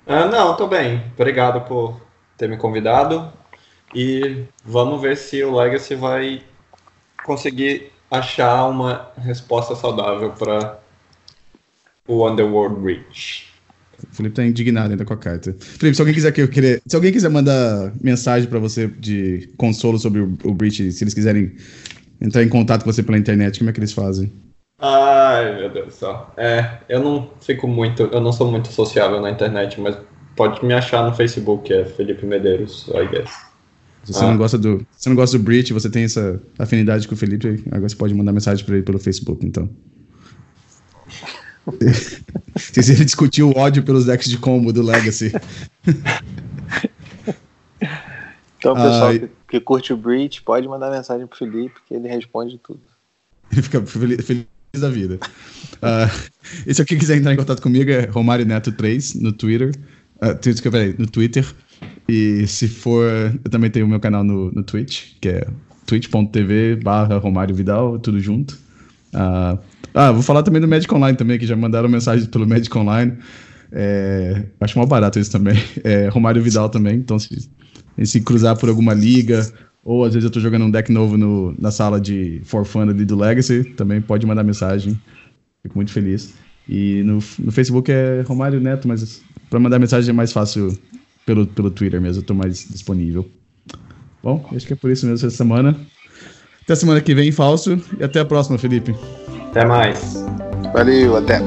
Ah, não, tô bem. Obrigado por ter me convidado. E vamos ver se o Legacy vai conseguir achar uma resposta saudável para o Underworld Reach. O Felipe tá indignado ainda com a carta. Felipe, se alguém quiser que eu querer, se alguém quiser mandar mensagem para você de consolo sobre o, o Breach, se eles quiserem entrar em contato com você pela internet, como é que eles fazem? Ai, meu Deus do céu. É, eu não fico muito, eu não sou muito sociável na internet, mas pode me achar no Facebook, é Felipe Medeiros, I guess. Se você, ah. não gosta do, se não gosta do Breach, você tem essa afinidade com o Felipe, agora você pode mandar mensagem para ele pelo Facebook, então. Vocês ele discutir o ódio pelos decks de combo do Legacy. Então, pessoal que, que, curte o Breach, pode mandar mensagem pro Felipe, que ele responde tudo. Ele fica feliz, feliz da vida. Uh, e se alguém quiser entrar em contato comigo, é Romário Neto 3 no Twitter. Uh, peraí, no Twitter. E se for, eu também tenho o meu canal no, no Twitch, que é twitch.tv barra Romário Vidal, tudo junto. Uh, ah, vou falar também do Magic Online também, que já mandaram mensagem pelo Magic Online. É, acho mal barato isso também. É, Romário Vidal também, então se, se cruzar por alguma liga, ou às vezes eu tô jogando um deck novo no, na sala de For Fun ali do Legacy, também pode mandar mensagem. Fico muito feliz. E no, no Facebook é Romário Neto, mas para mandar mensagem é mais fácil pelo, pelo Twitter mesmo, eu tô mais disponível. Bom, acho que é por isso mesmo essa semana. Até semana que vem, falso, e até a próxima, Felipe. Até mais. Valeu, até.